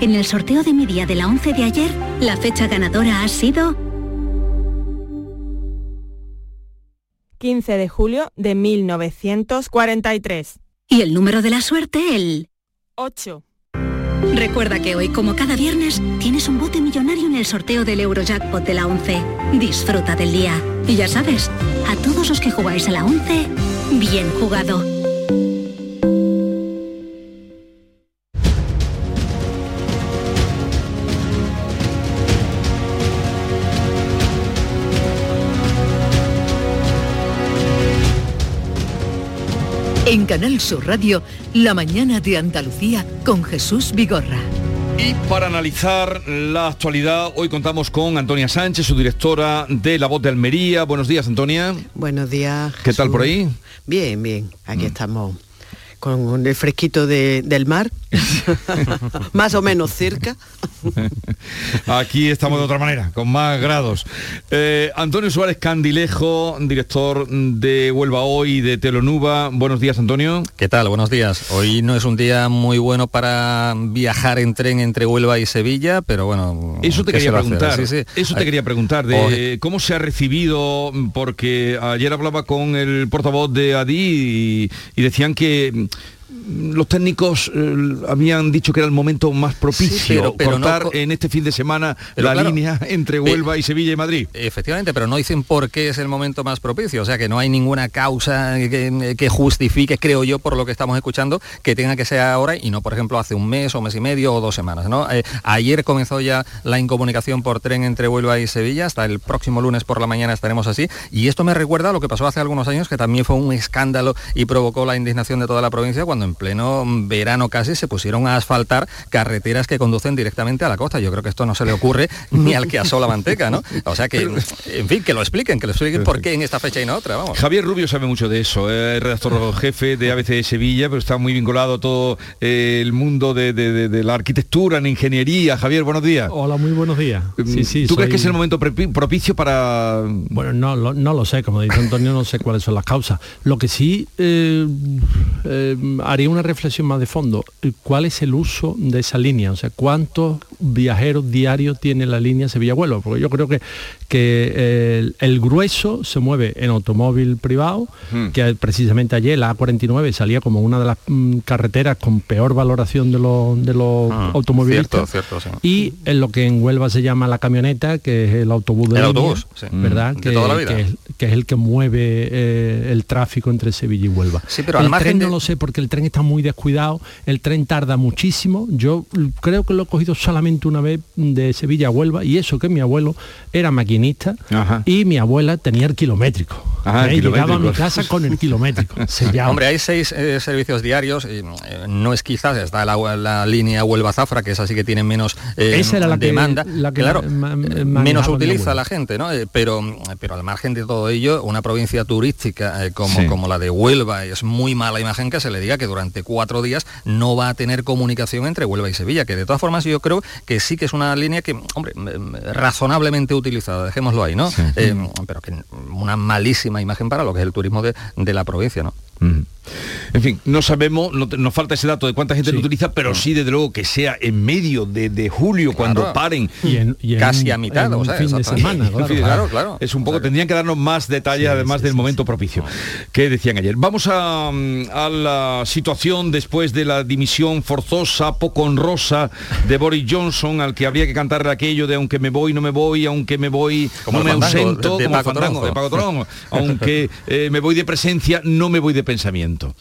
En el sorteo de mi día de la 11 de ayer, la fecha ganadora ha sido 15 de julio de 1943. y el número de la suerte el 8. Recuerda que hoy, como cada viernes, tienes un bote millonario en el sorteo del Eurojackpot de la 11. Disfruta del día. Y ya sabes, a todos los que jugáis a la 11, bien jugado. En Canal Sur Radio, La mañana de Andalucía con Jesús Vigorra. Y para analizar la actualidad, hoy contamos con Antonia Sánchez, su directora de La Voz de Almería. Buenos días, Antonia. Buenos días. ¿Qué tal Jesús. por ahí? Bien, bien. Aquí estamos con el fresquito de- del mar, más o menos cerca. Aquí estamos de otra manera, con más grados. Eh, Antonio Suárez Candilejo, director de Huelva Hoy de Telonuba. Buenos días, Antonio. ¿Qué tal? Buenos días. Hoy no es un día muy bueno para viajar en tren entre Huelva y Sevilla, pero bueno. Eso te ¿qué quería preguntar. Sí, sí. Eso te Ay, quería preguntar de cómo se ha recibido, porque ayer hablaba con el portavoz de ADI y, y decían que los técnicos eh, habían dicho que era el momento más propicio Sí, pero- pero no cortar co- en este fin de semana la claro, línea entre Huelva y Sevilla y Madrid. Efectivamente, pero no dicen por qué es el momento más propicio. O sea, que no hay ninguna causa que, que justifique, creo yo, por lo que estamos escuchando, que tenga que ser ahora y no, por ejemplo, hace un mes o mes y medio o dos semanas. ¿no? Eh, ayer comenzó ya la incomunicación por tren entre Huelva y Sevilla. Hasta el próximo lunes por la mañana estaremos así. Y esto me recuerda a lo que pasó hace algunos años, que también fue un escándalo y provocó la indignación de toda la provincia cuando en pleno verano casi se pusieron a asfaltar carreteras que conducen directamente a la costa. Yo creo que esto no se le ocurre ni al que asó la manteca, ¿no? O sea que, en fin, que lo expliquen, que lo expliquen por qué en esta fecha y no otra, vamos. Javier Rubio sabe mucho de eso, es redactor jefe de ABC de Sevilla, pero está muy vinculado a todo eh, el mundo de, de- de- de la arquitectura, en ingeniería. Javier, buenos días. Hola, muy buenos días. Sí, sí, ¿Tú crees que es el momento propicio para...? Bueno, no, lo- no lo sé, como dice Antonio, no sé cuáles son las causas. Lo que sí eh, eh, haría una reflexión más de fondo. ¿Cuál es el uso de esa línea? O sea, ¿cuántos viajeros diarios tiene la línea Sevilla-Huelva? Porque yo creo que, que el, el grueso se mueve en automóvil privado, Hmm. que precisamente ayer la A49 salía como una de las mm, carreteras con peor valoración de los, de los Ah, automovilistas. cierto, cierto, sí. Y en lo que en Huelva se llama la camioneta, que es el autobús de El línea, autobús, sí. ¿verdad? Mm, de que, toda la vida. que es, que es el que mueve eh, el tráfico entre Sevilla y Huelva. Sí, pero al el margen tren de- no lo sé porque el tren está muy descuidado, el tren tarda muchísimo. Yo creo que lo he cogido solamente una vez de Sevilla a Huelva y eso que mi abuelo era maquinista y mi abuela tenía el kilométrico. Ah, el ¿eh? Llegaba a mi casa con el kilométrico. Hombre, hay seis eh, servicios diarios, y, eh, no es quizás, está la, la línea Huelva-Zafra, que es así que tiene menos eh, Esa era la que- demanda. la que claro, ma- ma- eh, menos utiliza la gente, ¿no? Eh, pero, pero al margen de todo ello, una provincia turística eh, como, Sí. como la de Huelva es muy mala imagen que se le diga que durante cuatro días no va a tener comunicación entre Huelva y Sevilla, que de todas formas yo creo que sí que es una línea que, hombre, m- m- razonablemente utilizada, dejémoslo ahí, ¿no? Eh, pero que una malísima imagen para lo que es el turismo de, de la provincia, ¿no? En fin, no sabemos, no nos falta ese dato de cuánta gente lo utiliza, pero sí desde luego que sea en medio de, de julio cuando paren. Y en- y en casi a mitad, o sea, fin de semana, claro. Fin, Claro, claro. Es un poco, tendrían que darnos más detalles además del momento propicio que decían ayer. Vamos a, mm, a la situación después de la dimisión forzosa, poco honrosa de Boris Johnson, al que habría que cantarle aquello de aunque me voy, no me voy, aunque me voy, Como no me fandango ausento, de- de como Paco fandango de. Paco aunque eh, me voy de presencia, no me voy de pensamiento.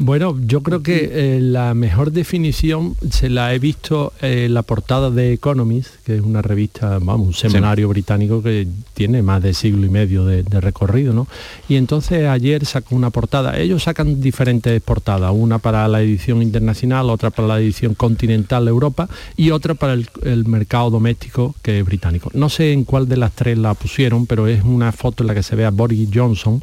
Bueno, yo creo que eh, la mejor definición se la he visto en la portada de Economist, que es una revista, vamos, un semanario británico que tiene más de siglo y medio de, de recorrido, ¿no? Y entonces ayer sacó una portada. Ellos sacan diferentes portadas, una para la edición internacional, otra para la edición continental Europa y otra para el, el mercado doméstico que es británico. No sé en cuál de las tres la pusieron, pero es una foto en la que se ve a Boris Johnson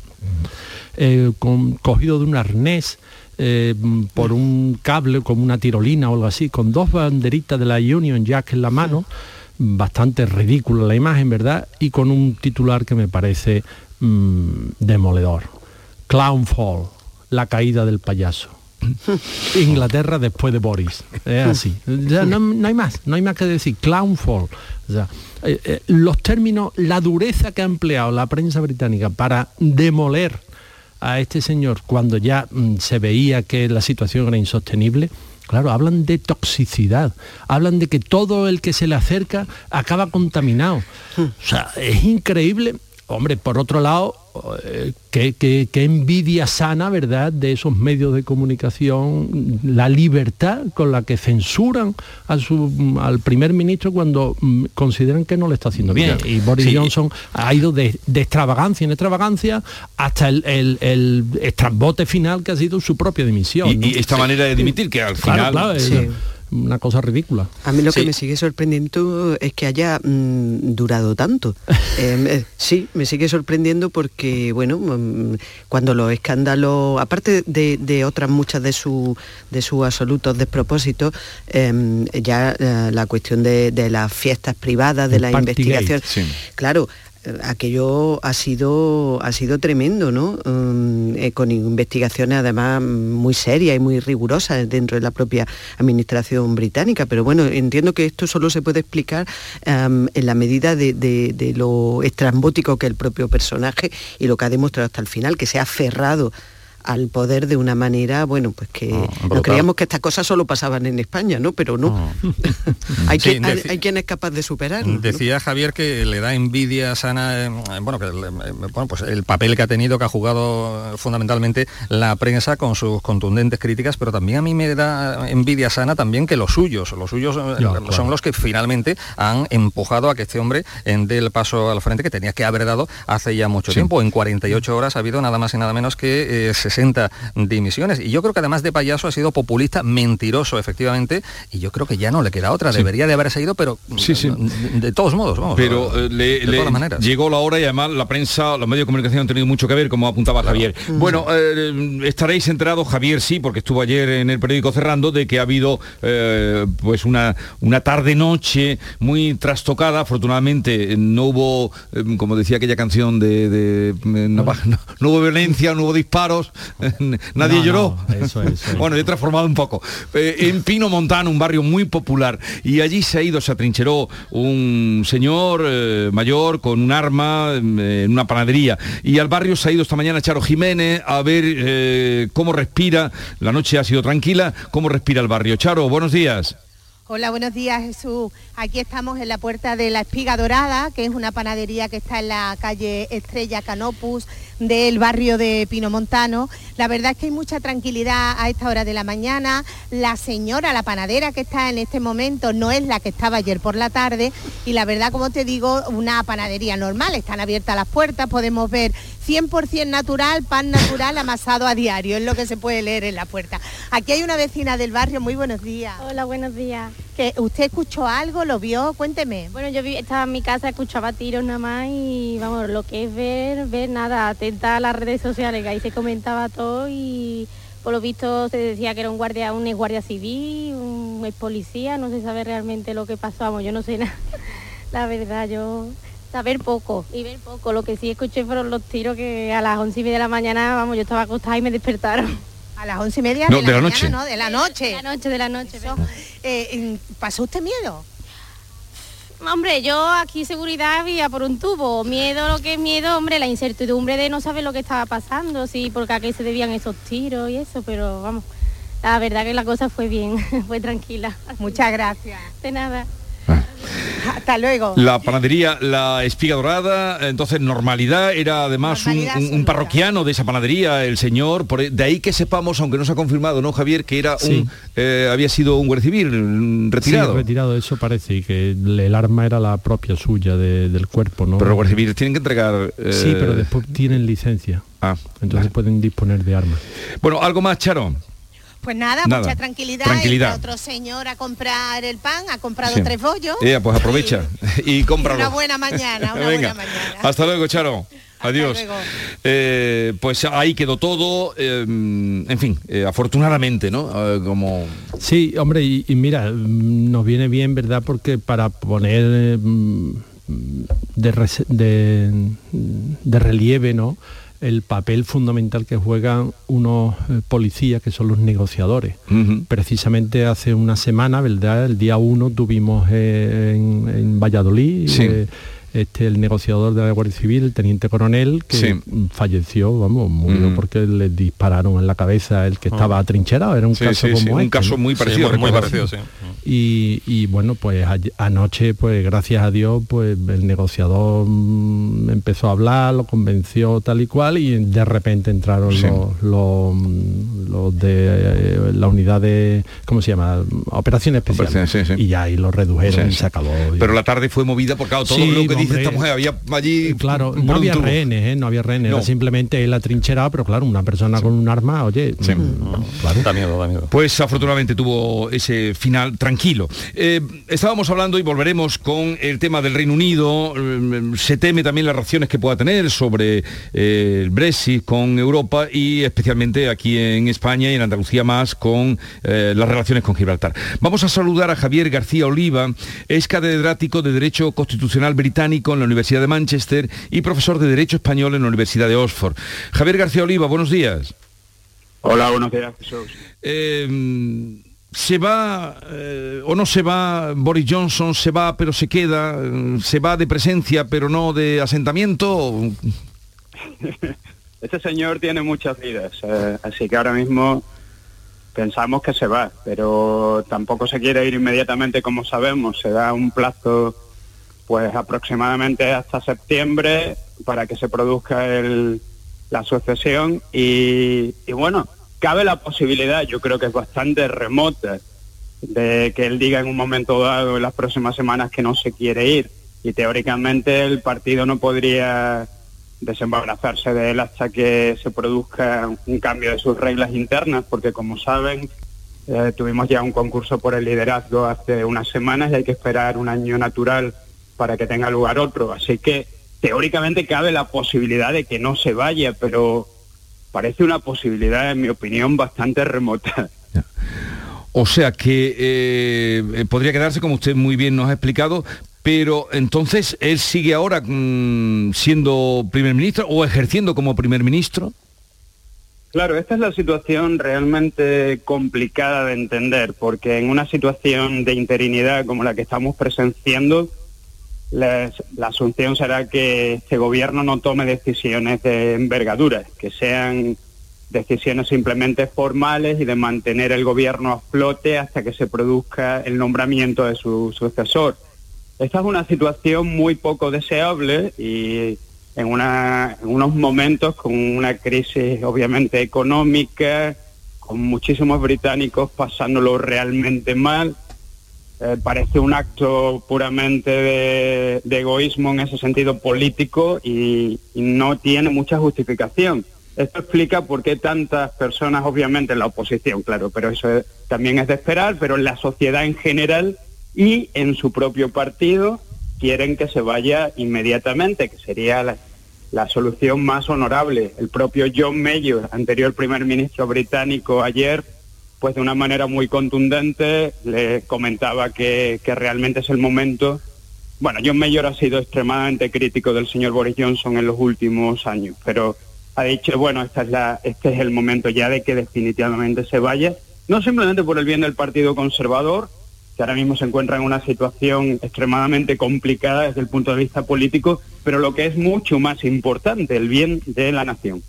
eh, con- cogido de un arnés eh, por un cable como una tirolina o algo así, con dos banderitas de la Union Jack en la mano, bastante ridícula la imagen, ¿verdad? Y con un titular que me parece mm, demoledor. Clown Fall, la caída del payaso. Inglaterra después de Boris. Es así. Ya no, hay más, no hay más que decir. Clown Fall. O sea, eh, eh, los términos, la dureza que ha empleado la prensa británica para demoler a este señor cuando ya mm, se veía que la situación era insostenible, claro, hablan de toxicidad, hablan de que todo el que se le acerca acaba contaminado. O sea, es increíble. Hombre, por otro lado, eh, qué, qué- qué envidia sana, ¿verdad?, de esos medios de comunicación, la libertad con la que censuran a su, al primer ministro cuando mm, consideran que no le está haciendo bien. Y Boris Sí. Johnson ha ido de, de extravagancia en extravagancia hasta el, el, el estrambote final que ha sido su propia dimisión. Y, ¿no? y esta manera de dimitir, que al final... claro, es Sí. Una cosa ridícula. A mí lo que me sigue sorprendiendo es que haya mm, durado tanto. Eh, eh, sí, me sigue sorprendiendo porque, bueno, mm, cuando los escándalos, aparte de, de otras muchas de, su, de sus absolutos despropósitos, eh, ya eh, la cuestión de, de las fiestas privadas, de El la investigación, sí. claro, aquello ha sido ha sido tremendo no Mm, eh, con investigaciones además muy serias y muy rigurosas dentro de la propia administración británica. Pero bueno entiendo que esto solo se puede explicar en la medida de, lo estrambótico que el propio personaje y lo que ha demostrado hasta el final que se ha aferrado al poder de una manera, bueno, pues que nos brutal. creíamos que estas cosas solo pasaban en España, ¿no? Pero no. hay, Sí, quien, hay, quien es capaz de superarlo. ¿no? Decía Javier que le da envidia sana, eh, bueno, que eh, bueno, pues el papel que ha tenido, que ha jugado fundamentalmente la prensa con sus contundentes críticas, pero también a mí me da envidia sana también que los suyos, los suyos eh, son claro. los que finalmente han empujado a que este hombre en dé el paso al frente que tenía que haber dado hace ya mucho Sí. tiempo. En 48 horas ha habido nada más y nada menos que eh, 60 dimisiones. Y yo creo que además de payaso ha sido populista, mentiroso efectivamente, y yo creo que ya no le queda otra. Sí. Debería de haberse ido, pero Sí, sí. de, de todos modos, vamos. Pero eh, le, de le todas maneras. llegó la hora y además la prensa, los medios de comunicación han tenido mucho que ver, como apuntaba Javier. Bueno, eh, estaréis enterados, Javier sí, porque estuvo ayer en el periódico cerrando, de que ha habido eh, pues una, una tarde-noche muy trastocada. Afortunadamente no hubo, como decía aquella canción de, de, no, no- no hubo violencia, no hubo disparos, Nadie No, lloró. no, eso es, eso es. bueno, he transformado un poco. Eh, en Pino Montano, un barrio muy popular, y allí se ha ido, se atrincheró un señor eh, mayor con un arma eh, en una panadería. Y al barrio se ha ido esta mañana Charo Jiménez a ver eh, cómo respira. La noche ha sido tranquila, cómo respira el barrio. Charo, buenos días. Hola, buenos días Jesús. Aquí estamos en la puerta de la Espiga Dorada, que es una panadería que está en la calle Estrella Canopus del barrio de Pino Montano. La verdad es que hay mucha tranquilidad a esta hora de la mañana. La señora, la panadera que está en este momento no es la que estaba ayer por la tarde y la verdad, como te digo, una panadería normal. Están abiertas las puertas, podemos ver 100% natural, pan natural amasado a diario, es lo que se puede leer en la puerta. Aquí hay una vecina del barrio, muy buenos días. Hola, buenos días. Que ¿Usted escuchó algo, lo vio? Cuénteme. Bueno, yo estaba en mi casa, escuchaba tiros nada más y vamos, lo que es ver, ver nada, atenta a las redes sociales, que ahí se comentaba todo y por lo visto se decía que era un guardia, un ex guardia civil, un ex policía, no se sabe realmente lo que pasó, vamos, yo no sé nada. La verdad, yo saber poco y ver poco. Lo que sí escuché fueron los tiros que a las once y media de la mañana, vamos, yo estaba acostada y me despertaron. A las once y media No, de, de la la, noche. mañana, ¿no? De la noche. De la noche, de la noche. Eso, eh, ¿Pasó usted miedo? Hombre, yo aquí seguridad había por un tubo. Miedo, lo que es miedo, hombre, la incertidumbre de no saber lo que estaba pasando, sí, porque a qué se debían esos tiros y eso, pero vamos, la verdad que la cosa fue bien, fue tranquila. Muchas gracias. De nada. Hasta luego. La panadería La Espiga Dorada, entonces normalidad, era además un, Normalidad un- un parroquiano de esa panadería, el señor, por, de ahí que sepamos, aunque no se ha confirmado, ¿no, Javier? Que era Sí. un, eh, había sido un guardia civil mm, retirado. Sí, retirado, eso parece, y que el arma era la propia suya de- del cuerpo, ¿no? Pero los civiles tienen que entregar... eh, Sí, pero después tienen licencia. Ah, Entonces pueden disponer de armas. Bueno, algo más, Charo. Pues nada, Nada. mucha tranquilidad. Tranquilidad. Entra otro señor a comprar el pan, ha comprado Sí. tres bollos. Pues aprovecha y cómpralo. Una buena mañana, una Venga, buena mañana. hasta luego, Charo. Adiós. Eh, pues ahí quedó todo, eh, en fin, eh, afortunadamente, ¿no? Eh, como Sí, hombre, y, y mira, mm, nos viene bien, ¿verdad? Porque para poner eh, mm, de, res- de- de relieve, ¿no? El papel fundamental que juegan unos eh, policías que son los negociadores. Precisamente hace una semana, ¿verdad? El día 1 tuvimos eh, en, en Valladolid Sí. eh, este, el negociador de la Guardia Civil, el teniente coronel, que Sí. falleció, vamos, murió porque le dispararon en la cabeza el que Ah. estaba atrincherado. Era un Sí, caso sí, como sí, un este, muy parecido, muy parecido, sí. Y, y bueno, pues a- anoche, pues gracias a Dios, pues el negociador mm, empezó a hablar, lo convenció tal y cual, y de repente entraron Sí. los, los, mm, los de eh, la unidad de, ¿cómo se llama? Operaciones especiales. Operaciones, sí, sí. Y ya ahí lo redujeron Sí, y se acabó. Pero la tarde fue movida por claro, todo Sí, lo que dice esta mujer, había allí... Claro, por no había tubo. rehenes, ¿eh? no había rehenes, No. era simplemente él atrincherado, pero claro, una persona con un arma, oye, Sí. mm, claro. Da miedo, da miedo. Pues afortunadamente tuvo ese final tranquilo. Eh, estábamos hablando y volveremos con el tema del Reino Unido. Eh, Se teme también las reacciones que pueda tener sobre eh, el Brexit con Europa y especialmente aquí en España y en Andalucía más con eh, las relaciones con Gibraltar. Vamos a saludar a Javier García Oliva, es catedrático de Derecho Constitucional Británico en la Universidad de Manchester y profesor de Derecho Español en la Universidad de Oxford. Javier García Oliva, buenos días. Hola, buenos días, Jesús. Eh, ¿Se va eh, o no se va Boris Johnson? ¿Se va pero se queda? ¿Se va de presencia pero no de asentamiento? Este señor tiene muchas vidas, eh, así que ahora mismo pensamos que se va, pero tampoco se quiere ir inmediatamente como sabemos, se da un plazo pues aproximadamente hasta septiembre para que se produzca el- la sucesión y, y bueno, cabe la posibilidad, yo creo que es bastante remota, de que él diga en un momento dado en las próximas semanas que no se quiere ir. Y teóricamente el partido no podría desembarazarse de él hasta que se produzca un cambio de sus reglas internas, porque como saben, eh, tuvimos ya un concurso por el liderazgo hace unas semanas y hay que esperar un año natural para que tenga lugar otro. Así que teóricamente cabe la posibilidad de que no se vaya, pero parece una posibilidad, en mi opinión, bastante remota. O sea que eh, eh, podría quedarse, como usted muy bien nos ha explicado, pero entonces él sigue ahora mm, siendo primer ministro o ejerciendo como primer ministro. Claro, esta es la situación realmente complicada de entender, porque en una situación de interinidad como la que estamos presenciando, la, asunción será que este gobierno no tome decisiones de envergadura, que sean decisiones simplemente formales y de mantener el gobierno a flote hasta que se produzca el nombramiento de su sucesor. Esta es una situación muy poco deseable y en, una, en unos momentos con una crisis obviamente económica, con muchísimos británicos pasándolo realmente mal. Eh, parece un acto puramente de, egoísmo en ese sentido político y, no tiene mucha justificación. Esto explica por qué tantas personas, obviamente en la oposición, claro, pero eso es- también es de esperar, pero en la sociedad en general y en su propio partido quieren que se vaya inmediatamente, que sería la, la solución más honorable. El propio John Mayor, anterior primer ministro británico, ayer, pues de una manera muy contundente, le comentaba que, que realmente es el momento. Bueno, John Mayor ha sido extremadamente crítico del señor Boris Johnson en los últimos años, pero ha dicho, bueno, esta es la, este es el momento ya de que definitivamente se vaya, no simplemente por el bien del Partido Conservador, que ahora mismo se encuentra en una situación extremadamente complicada desde el punto de vista político, pero lo que es mucho más importante, el bien de la nación.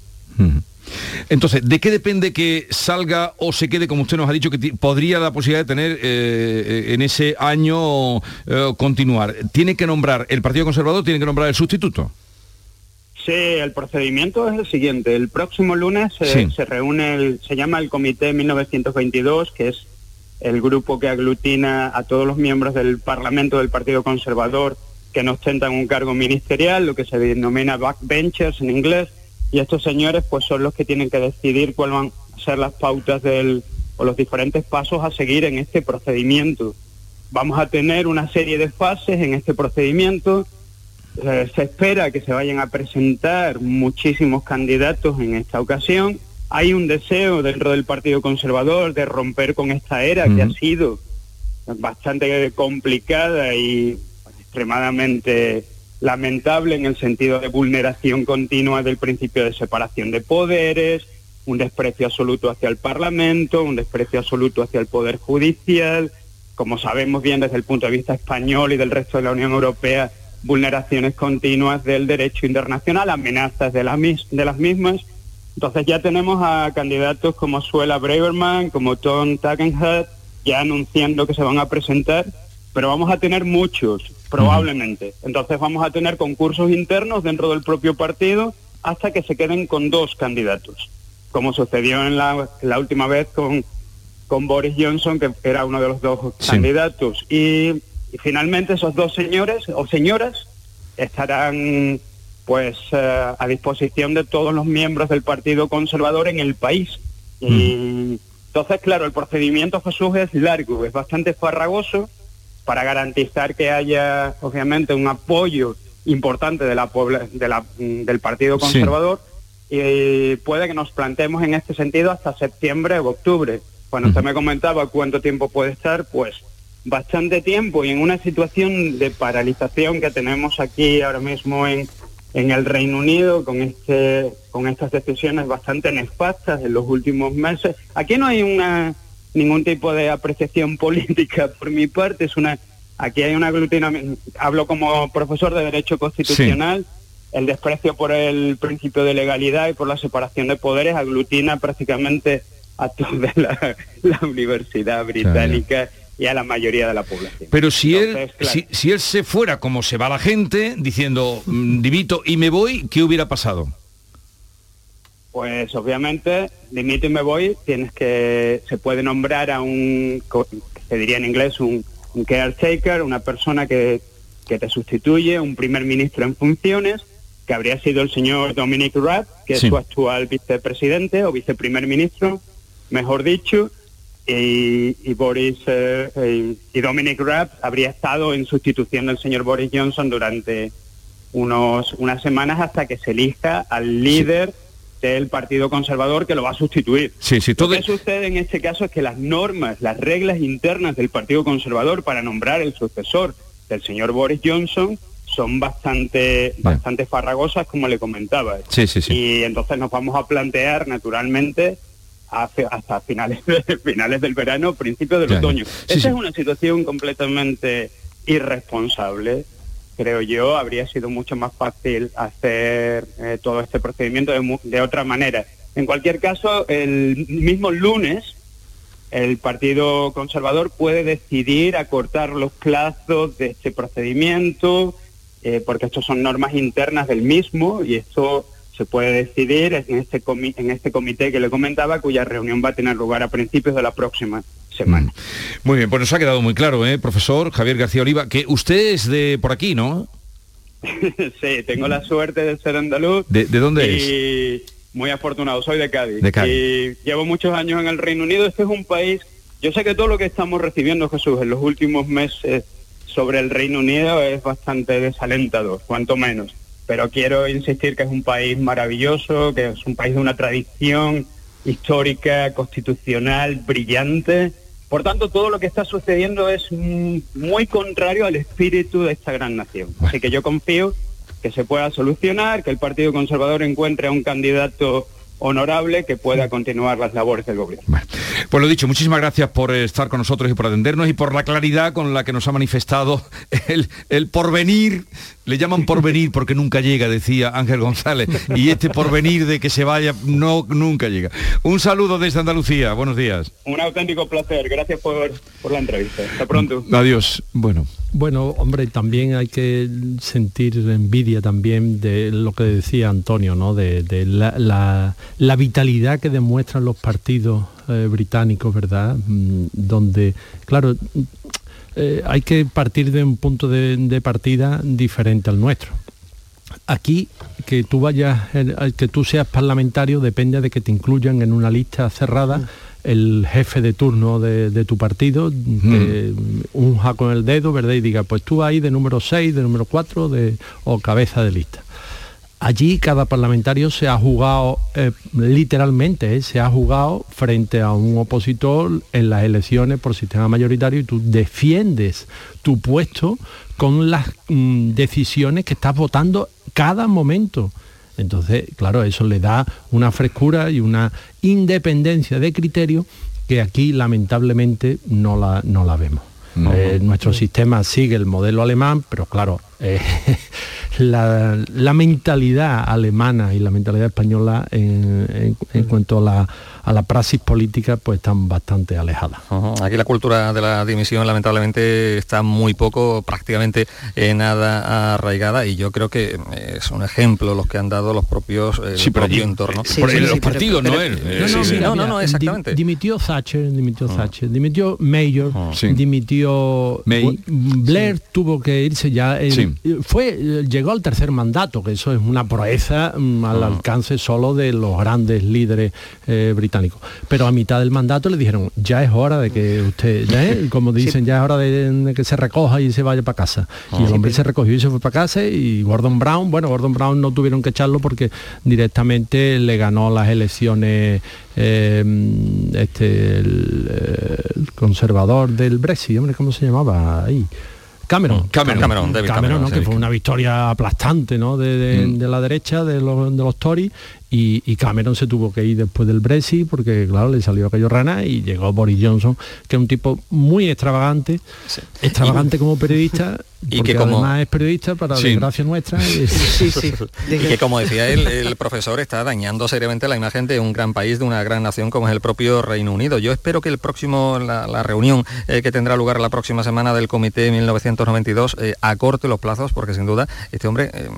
Entonces, ¿de qué depende que salga o se quede, como usted nos ha dicho, que podría la posibilidad de tener eh, en ese año eh, continuar? ¿Tiene que nombrar el Partido Conservador, tiene que nombrar el sustituto? Sí, el procedimiento es el siguiente. El próximo lunes Sí. se reúne, el- se llama el Comité 1922, que es el grupo que aglutina a todos los miembros del Parlamento del Partido Conservador que no ostentan un cargo ministerial, lo que se denomina backbenchers en inglés, y estos señores pues son los que tienen que decidir cuáles van a ser las pautas del, o los diferentes pasos a seguir en este procedimiento. Vamos a tener una serie de fases en este procedimiento, eh, se espera que se vayan a presentar muchísimos candidatos en esta ocasión. Hay un deseo dentro del Partido Conservador de romper con esta era que ha sido bastante complicada y extremadamente lamentable en el sentido de vulneración continua del principio de separación de poderes, un desprecio absoluto hacia el Parlamento, un desprecio absoluto hacia el Poder Judicial, como sabemos bien desde el punto de vista español y del resto de la Unión Europea, vulneraciones continuas del derecho internacional, amenazas de, las de las mismas. Entonces ya tenemos a candidatos como Suela Braverman, como Tom Tugendhat, ya anunciando que se van a presentar, pero vamos a tener muchos, probablemente. Entonces vamos a tener concursos internos dentro del propio partido hasta que se queden con dos candidatos, como sucedió en la, la última vez con, con Boris Johnson, que era uno de los dos candidatos. Y, y finalmente esos dos señores o señoras estarán pues eh, a disposición de todos los miembros del Partido Conservador en el país. Y entonces, claro, el procedimiento Jesús es largo, es bastante farragoso para garantizar que haya, obviamente, un apoyo importante de la, de la- mm, del Partido Sí. Conservador y puede que nos planteemos en este sentido hasta septiembre o octubre. Cuando usted me comentaba cuánto tiempo puede estar, pues bastante tiempo y en una situación de paralización que tenemos aquí ahora mismo en, en el Reino Unido con este con estas decisiones bastante nefastas en los últimos meses. Aquí no hay una ningún tipo de apreciación política por mi parte, es una aquí hay un aglutinamiento, hablo como profesor de derecho constitucional, el desprecio por el principio de legalidad y por la separación de poderes aglutina prácticamente a toda la, la universidad británica y a la mayoría de la población. Pero si él, claro. si, si él se fuera como se va la gente, diciendo, mm, dimito y me voy, ¿qué hubiera pasado? Pues obviamente, dimito y me voy, tienes que, se puede nombrar a un, se diría en inglés, un, un caretaker, una persona que, que te sustituye, un primer ministro en funciones, que habría sido el señor Dominic Raab, que Sí. es su actual vicepresidente o viceprimer ministro, mejor dicho, y, y Boris eh, eh, y Dominic Raab habría estado en sustitución del señor Boris Johnson durante unos unas semanas hasta que se elija al líder del Partido Conservador que lo va a sustituir. Sí, sí, todo Lo que sucede en este caso es que las normas, las reglas internas del Partido Conservador para nombrar el sucesor del señor Boris Johnson son bastante, bastante farragosas, como le comentaba. Sí, sí, sí. Y entonces nos vamos a plantear, naturalmente, hasta finales, de- finales del verano, principios del Ya, otoño. Esa es una situación completamente irresponsable. Creo yo, habría sido mucho más fácil hacer eh, todo este procedimiento de, de otra manera. En cualquier caso, el mismo lunes, el Partido Conservador puede decidir acortar los plazos de este procedimiento, eh, porque estos son normas internas del mismo y esto se puede decidir en este, comi- en este comité que le comentaba, cuya reunión va a tener lugar a principios de la próxima semana. Muy bien, pues nos ha quedado muy claro, ¿eh, profesor Javier García Oliva, que usted es de por aquí, ¿no? sí, tengo la suerte de ser andaluz. ¿De, de dónde es? y muy afortunado, soy de Cádiz. De Cádiz. Y llevo muchos años en el Reino Unido. Este es un país, yo sé que todo lo que estamos recibiendo, Jesús, en los últimos meses sobre el Reino Unido es bastante desalentador, cuanto menos. Pero quiero insistir que es un país maravilloso, que es un país de una tradición histórica, constitucional, brillante. Por tanto, todo lo que está sucediendo es muy contrario al espíritu de esta gran nación. Así que yo confío que se pueda solucionar, que el Partido Conservador encuentre a un candidato honorable que pueda continuar las labores del gobierno. Pues lo dicho, muchísimas gracias por estar con nosotros y por atendernos y por la claridad con la que nos ha manifestado el, el porvenir. Le llaman porvenir porque nunca llega, decía Ángel González. Y este porvenir de que se vaya no nunca llega. Un saludo desde Andalucía. Buenos días. Un auténtico placer. Gracias por, por la entrevista. Hasta pronto. Adiós. Bueno. Bueno, hombre, también hay que sentir envidia también de lo que decía Antonio, ¿no? De, de la, la- la vitalidad que demuestran los partidos eh, británicos, ¿verdad? Mm, Donde, claro, eh, hay que partir de un punto de, de partida diferente al nuestro. Aquí que tú vayas, eh, que tú seas parlamentario depende de que te incluyan en una lista cerrada el jefe de turno de, de tu partido, te unja con el dedo, ¿verdad? Y diga, pues tú ahí de número 6, de número 4 de, o cabeza de lista. Allí cada parlamentario se ha jugado, eh, literalmente, eh, se ha jugado frente a un opositor en las elecciones por sistema mayoritario y tú defiendes tu puesto con las mm, decisiones que estás votando cada momento. Entonces, claro, eso le da una frescura y una independencia de criterio que aquí lamentablemente no la, no la vemos. No. Eh, nuestro sistema sigue el modelo alemán, pero claro, eh, la, la mentalidad alemana y la mentalidad española en, en- en cuanto a la, a la praxis política pues están bastante alejadas. Aquí la cultura de la dimisión lamentablemente está muy poco, prácticamente eh, nada arraigada y yo creo que eh, es un ejemplo los que han dado los propios eh, el Sí, pero propio allí- entorno. Sí, por- sí, los sí, pero- partidos, ¿no? pero- Eh, No, no, mira, no, no, exactamente. dimitió Thatcher, dimitió Thatcher, dimitió Mayor, dimitió May. Blair tuvo que irse ya. el- Sí. Fue eh, llegó al tercer mandato, que eso es una proeza mm, al alcance solo de los grandes líderes eh, Pero a mitad del mandato le dijeron ya es hora de que usted, como dicen, ya es hora de, de que se recoja y se vaya para casa. Y el hombre se recogió y se fue para casa y Gordon Brown, bueno, Gordon Brown no tuvieron que echarlo porque directamente le ganó las elecciones eh, este el, el conservador del Brexit, hombre, ¿cómo se llamaba ahí? Cameron, Cameron. Cameron, David Cameron, que fue una victoria aplastante ¿no? de, de- de la derecha de los, de los Tories y, y Cameron se tuvo que ir después del Brexit porque claro le salió aquello rana y llegó Boris Johnson que es un tipo muy extravagante extravagante como periodista y porque que como- además es periodista para Sí. desgracia nuestra y- Y que como decía él, el profesor está dañando seriamente la imagen de un gran país, de una gran nación como es el propio Reino Unido. Yo espero que el próximo, la, la reunión eh, que tendrá lugar la próxima semana del Comité 1992 eh, acorte los plazos, porque sin duda este hombre eh,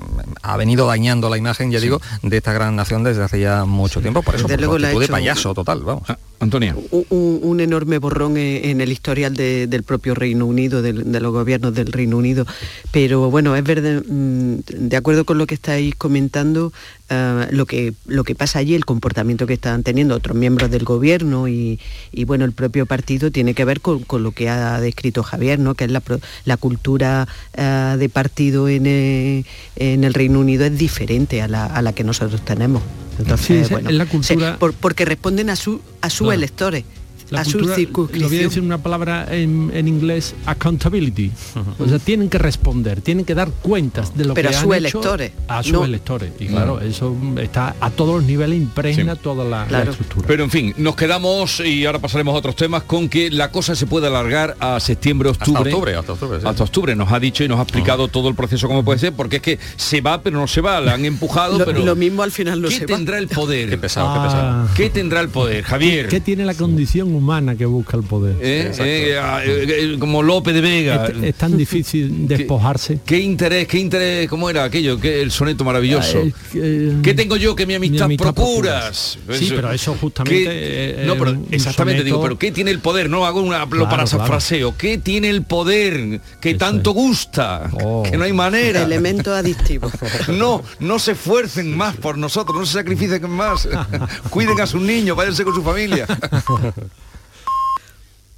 ha venido dañando la imagen, ya digo, de esta gran nación desde hace ya mucho tiempo. Por eso, Desde por luego ha de payaso total, vamos. Antonia. un, enorme borrón en, en el historial de- del propio Reino Unido, del- de los gobiernos del Reino Unido. Pero bueno, es verdad, mm, de acuerdo con lo que estáis comentando, ah, lo, que, lo que pasa allí, el comportamiento que están teniendo otros miembros del gobierno y, y, bueno, el propio partido tiene que ver con, con lo que ha descrito Javier, ¿no? que es la, la cultura ah, de partido en, eh, en el Reino Unido es diferente a la, a la que nosotros tenemos. Entonces, Sí, bueno, es la se- cultura- por- porque responden a, su, a sus Claro. electores. La a su cultura, lo voy a decir una palabra en, en inglés, accountability. O sea, tienen que responder, tienen que dar cuentas de lo Pero que a sus hecho electores, A sus no. electores. Y claro, eso está a todos los niveles, impregna toda la, la estructura. Pero en fin, nos quedamos y ahora pasaremos a otros temas con que la cosa se puede alargar a septiembre, octubre. octubre, hasta octubre, sí. Hasta octubre. Nos ha dicho y nos ha explicado todo el proceso como puede ser, porque es que se va pero no se va, la han empujado, Lo, pero lo mismo al final no ¿qué se va. tendrá el poder? Qué pesado, qué Ah. pesado. ¿Qué tendrá el poder, Javier? ¿Qué tiene la condición humana que busca el poder? ¿Eh? Eh, ah, eh, como Lope de Vega. Es, es tan difícil despojarse. ¿Qué interés, qué interés, cómo era aquello? ¿Qué, el soneto maravilloso. Eh, ¿Qué tengo yo que mi amistad, mi amistad procuras? Sí, pero eso justamente, ¿Qué- eh, no, pero exactamente soneto- digo, pero ¿qué tiene el poder? No hago una lo Claro, parafraseo. ¿Qué tiene el poder que tanto gusta? Oh. Que no hay manera. Elemento adictivo. No, no se esfuercen más por nosotros, no se sacrifiquen más. Cuiden a sus niños, váyanse con su familia.